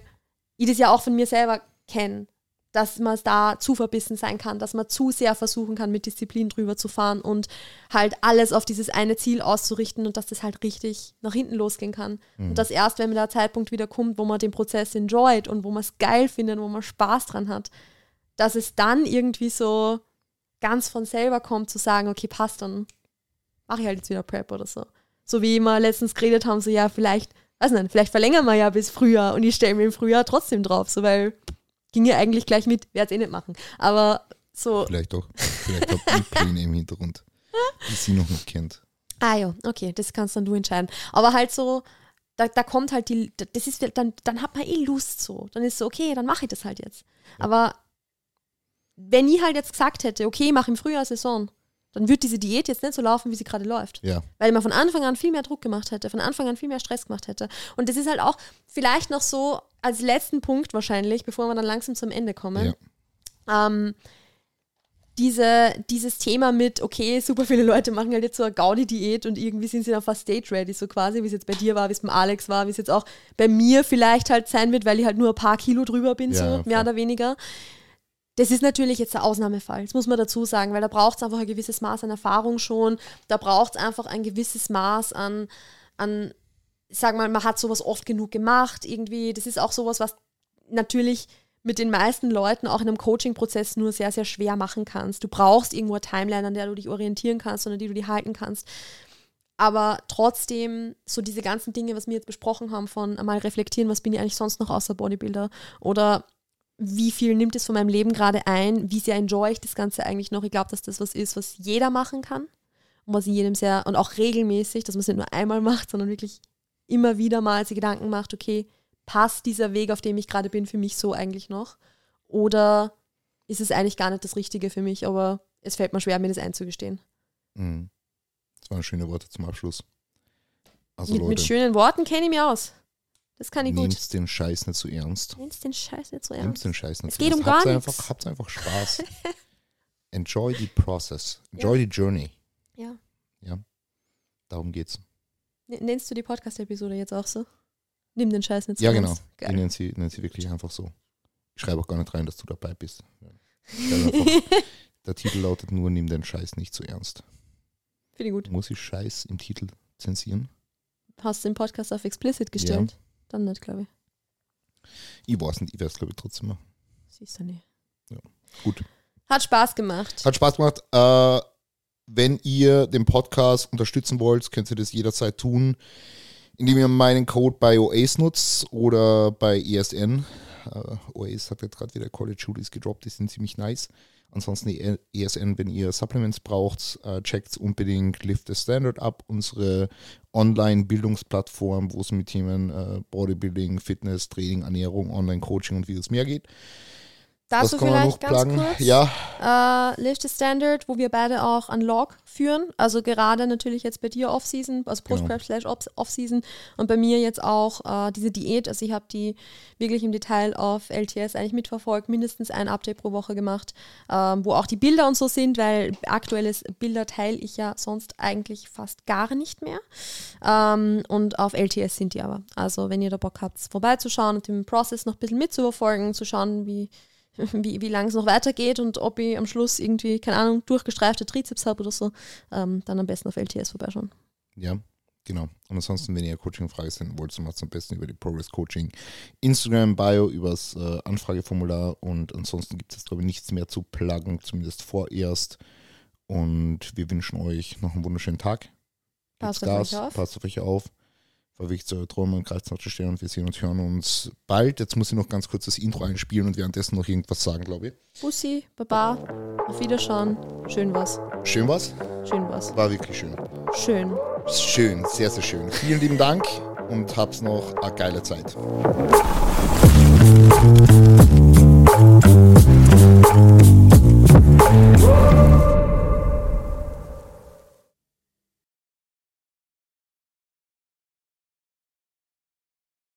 ich das ja auch von mir selber kenne, dass man da zu verbissen sein kann, dass man zu sehr versuchen kann, mit Disziplin drüber zu fahren und halt alles auf dieses eine Ziel auszurichten und dass das halt richtig nach hinten losgehen kann. Mhm. Und dass erst, wenn der Zeitpunkt wieder kommt, wo man den Prozess enjoyt und wo man es geil findet, wo man Spaß dran hat, dass es dann irgendwie so ganz von selber kommt, zu sagen, okay, passt, dann mache ich halt jetzt wieder Prep oder so. So wie wir letztens geredet haben, so ja, vielleicht, weiß nicht, vielleicht verlängern wir ja bis Frühjahr und ich stelle mir im Frühjahr trotzdem drauf, so weil ging ja eigentlich gleich mit, werde es eh nicht machen. Aber so. Vielleicht doch, vielleicht auch die Pläne im Hintergrund, die sie noch nicht kennt. Ah ja, okay, das kannst dann du entscheiden. Aber halt so, da, da kommt halt die, das ist, dann, dann hat man eh Lust so. Dann ist so, okay, dann mache ich das halt jetzt. Ja. Aber wenn ich halt jetzt gesagt hätte, okay, mach im Frühjahr Saison, dann würde diese Diät jetzt nicht so laufen, wie sie gerade läuft. Ja. Weil man von Anfang an viel mehr Druck gemacht hätte, von Anfang an viel mehr Stress gemacht hätte. Und das ist halt auch vielleicht noch so als letzten Punkt wahrscheinlich, bevor wir dann langsam zum Ende kommen. Ja. Ähm, diese, dieses Thema mit, okay, super viele Leute machen halt jetzt so eine Gaudi-Diät und irgendwie sind sie dann fast stage-ready, so quasi, wie es jetzt bei dir war, wie es beim Alex war, wie es jetzt auch bei mir vielleicht halt sein wird, weil ich halt nur ein paar Kilo drüber bin, ja, so mehr oder weniger. Das ist natürlich jetzt der Ausnahmefall, das muss man dazu sagen, weil da braucht es einfach ein gewisses Maß an Erfahrung schon, da braucht es einfach ein gewisses Maß an, an, sag mal, man hat sowas oft genug gemacht, irgendwie, das ist auch sowas, was natürlich mit den meisten Leuten auch in einem Coaching-Prozess nur sehr, sehr schwer machen kannst. Du brauchst irgendwo eine Timeline, an der du dich orientieren kannst und an die du die halten kannst. Aber trotzdem, so diese ganzen Dinge, was wir jetzt besprochen haben, von einmal reflektieren, was bin ich eigentlich sonst noch außer Bodybuilder? Oder wie viel nimmt es von meinem Leben gerade ein, wie sehr enjoy ich das Ganze eigentlich noch. Ich glaube, dass das was ist, was jeder machen kann und was jedem sehr, und auch regelmäßig, dass man es nicht nur einmal macht, sondern wirklich immer wieder mal sich Gedanken macht, okay, passt dieser Weg, auf dem ich gerade bin, für mich so eigentlich noch? Oder ist es eigentlich gar nicht das Richtige für mich, aber es fällt mir schwer, mir das einzugestehen. Mhm. Das waren schöne Worte zum Abschluss. Also mit, mit schönen Worten kenne ich mich aus. Das kann ich gut. nehmt den Scheiß nicht so ernst. Nehmt den Scheiß nicht so Nehmt ernst. den Scheiß nicht Es so geht ernst. um gar nichts. einfach, habt einfach Spaß. *laughs* Enjoy the process. Enjoy the journey. Ja. Darum geht's. Nennst du die Podcast-Episode jetzt auch so? Nimm den Scheiß nicht so Ja, genau. Ich nenne sie, nenne sie wirklich einfach so. Ich schreibe auch gar nicht rein, dass du dabei bist. *laughs* Ja. Einfach, der Titel lautet nur, nimm den Scheiß nicht so ernst. Finde ich gut. Muss ich Scheiß im Titel zensieren? Hast den Podcast auf explicit gestellt? Dann nicht, glaube ich. Ich weiß nicht, ich werde es glaube ich trotzdem machen. Siehst du nicht. Gut. Hat Spaß gemacht. Hat Spaß gemacht. Äh, wenn ihr den Podcast unterstützen wollt, könnt ihr das jederzeit tun, indem ihr meinen Code bei OAS nutzt oder bei ESN. Äh, OAS hat jetzt gerade wieder College Hoodies gedroppt, die sind ziemlich nice. Ansonsten die ESN, wenn ihr Supplements braucht, äh, checkt unbedingt Lift the Standard ab, unsere Online-Bildungsplattform, wo es mit Themen äh, Bodybuilding, Fitness, Training, Ernährung, Online-Coaching und vieles mehr geht. Dazu vielleicht ganz kurz. Ja, Äh, Liste Standard, wo wir beide auch an Log führen. Also gerade natürlich jetzt bei dir Off-Season, also Genau. Post-Prep slash Off- Off-Season und bei mir jetzt auch äh, diese Diät. Also ich habe die wirklich im Detail auf LTS eigentlich mitverfolgt, mindestens ein Update pro Woche gemacht, ähm, wo auch die Bilder und so sind, weil aktuelles Bilder teile ich ja sonst eigentlich fast gar nicht mehr. Ähm, und auf LTS sind die aber. Also wenn ihr da Bock habt, vorbeizuschauen und den Prozess noch ein bisschen mitzuverfolgen, zu schauen, wie *laughs* wie, wie lange es noch weitergeht und ob ich am Schluss irgendwie, keine Ahnung, durchgestreifte Trizeps habe oder so, ähm, dann am besten auf LTS vorbeischauen. Ja, genau. Und ansonsten, wenn ihr Coaching-Frage senden wollt, so macht es am besten über die Progress Coaching Instagram Bio, übers äh, Anfrageformular und ansonsten gibt es, glaube ich, nichts mehr zu pluggen, zumindest vorerst. Und wir wünschen euch noch einen wunderschönen Tag. Passt auf Gas, euch auf. Passt auf euch auf. Verwegt eure Träume und nach der Sterne und wir sehen und hören uns bald. Jetzt muss ich noch ganz kurz das Intro einspielen und währenddessen noch irgendwas sagen, glaube ich. Bussi, Baba, auf Wiederschauen. Schön was. Schön was? Schön was. War wirklich schön. Schön. Schön, sehr, sehr schön. Vielen lieben Dank und hab's noch eine geile Zeit.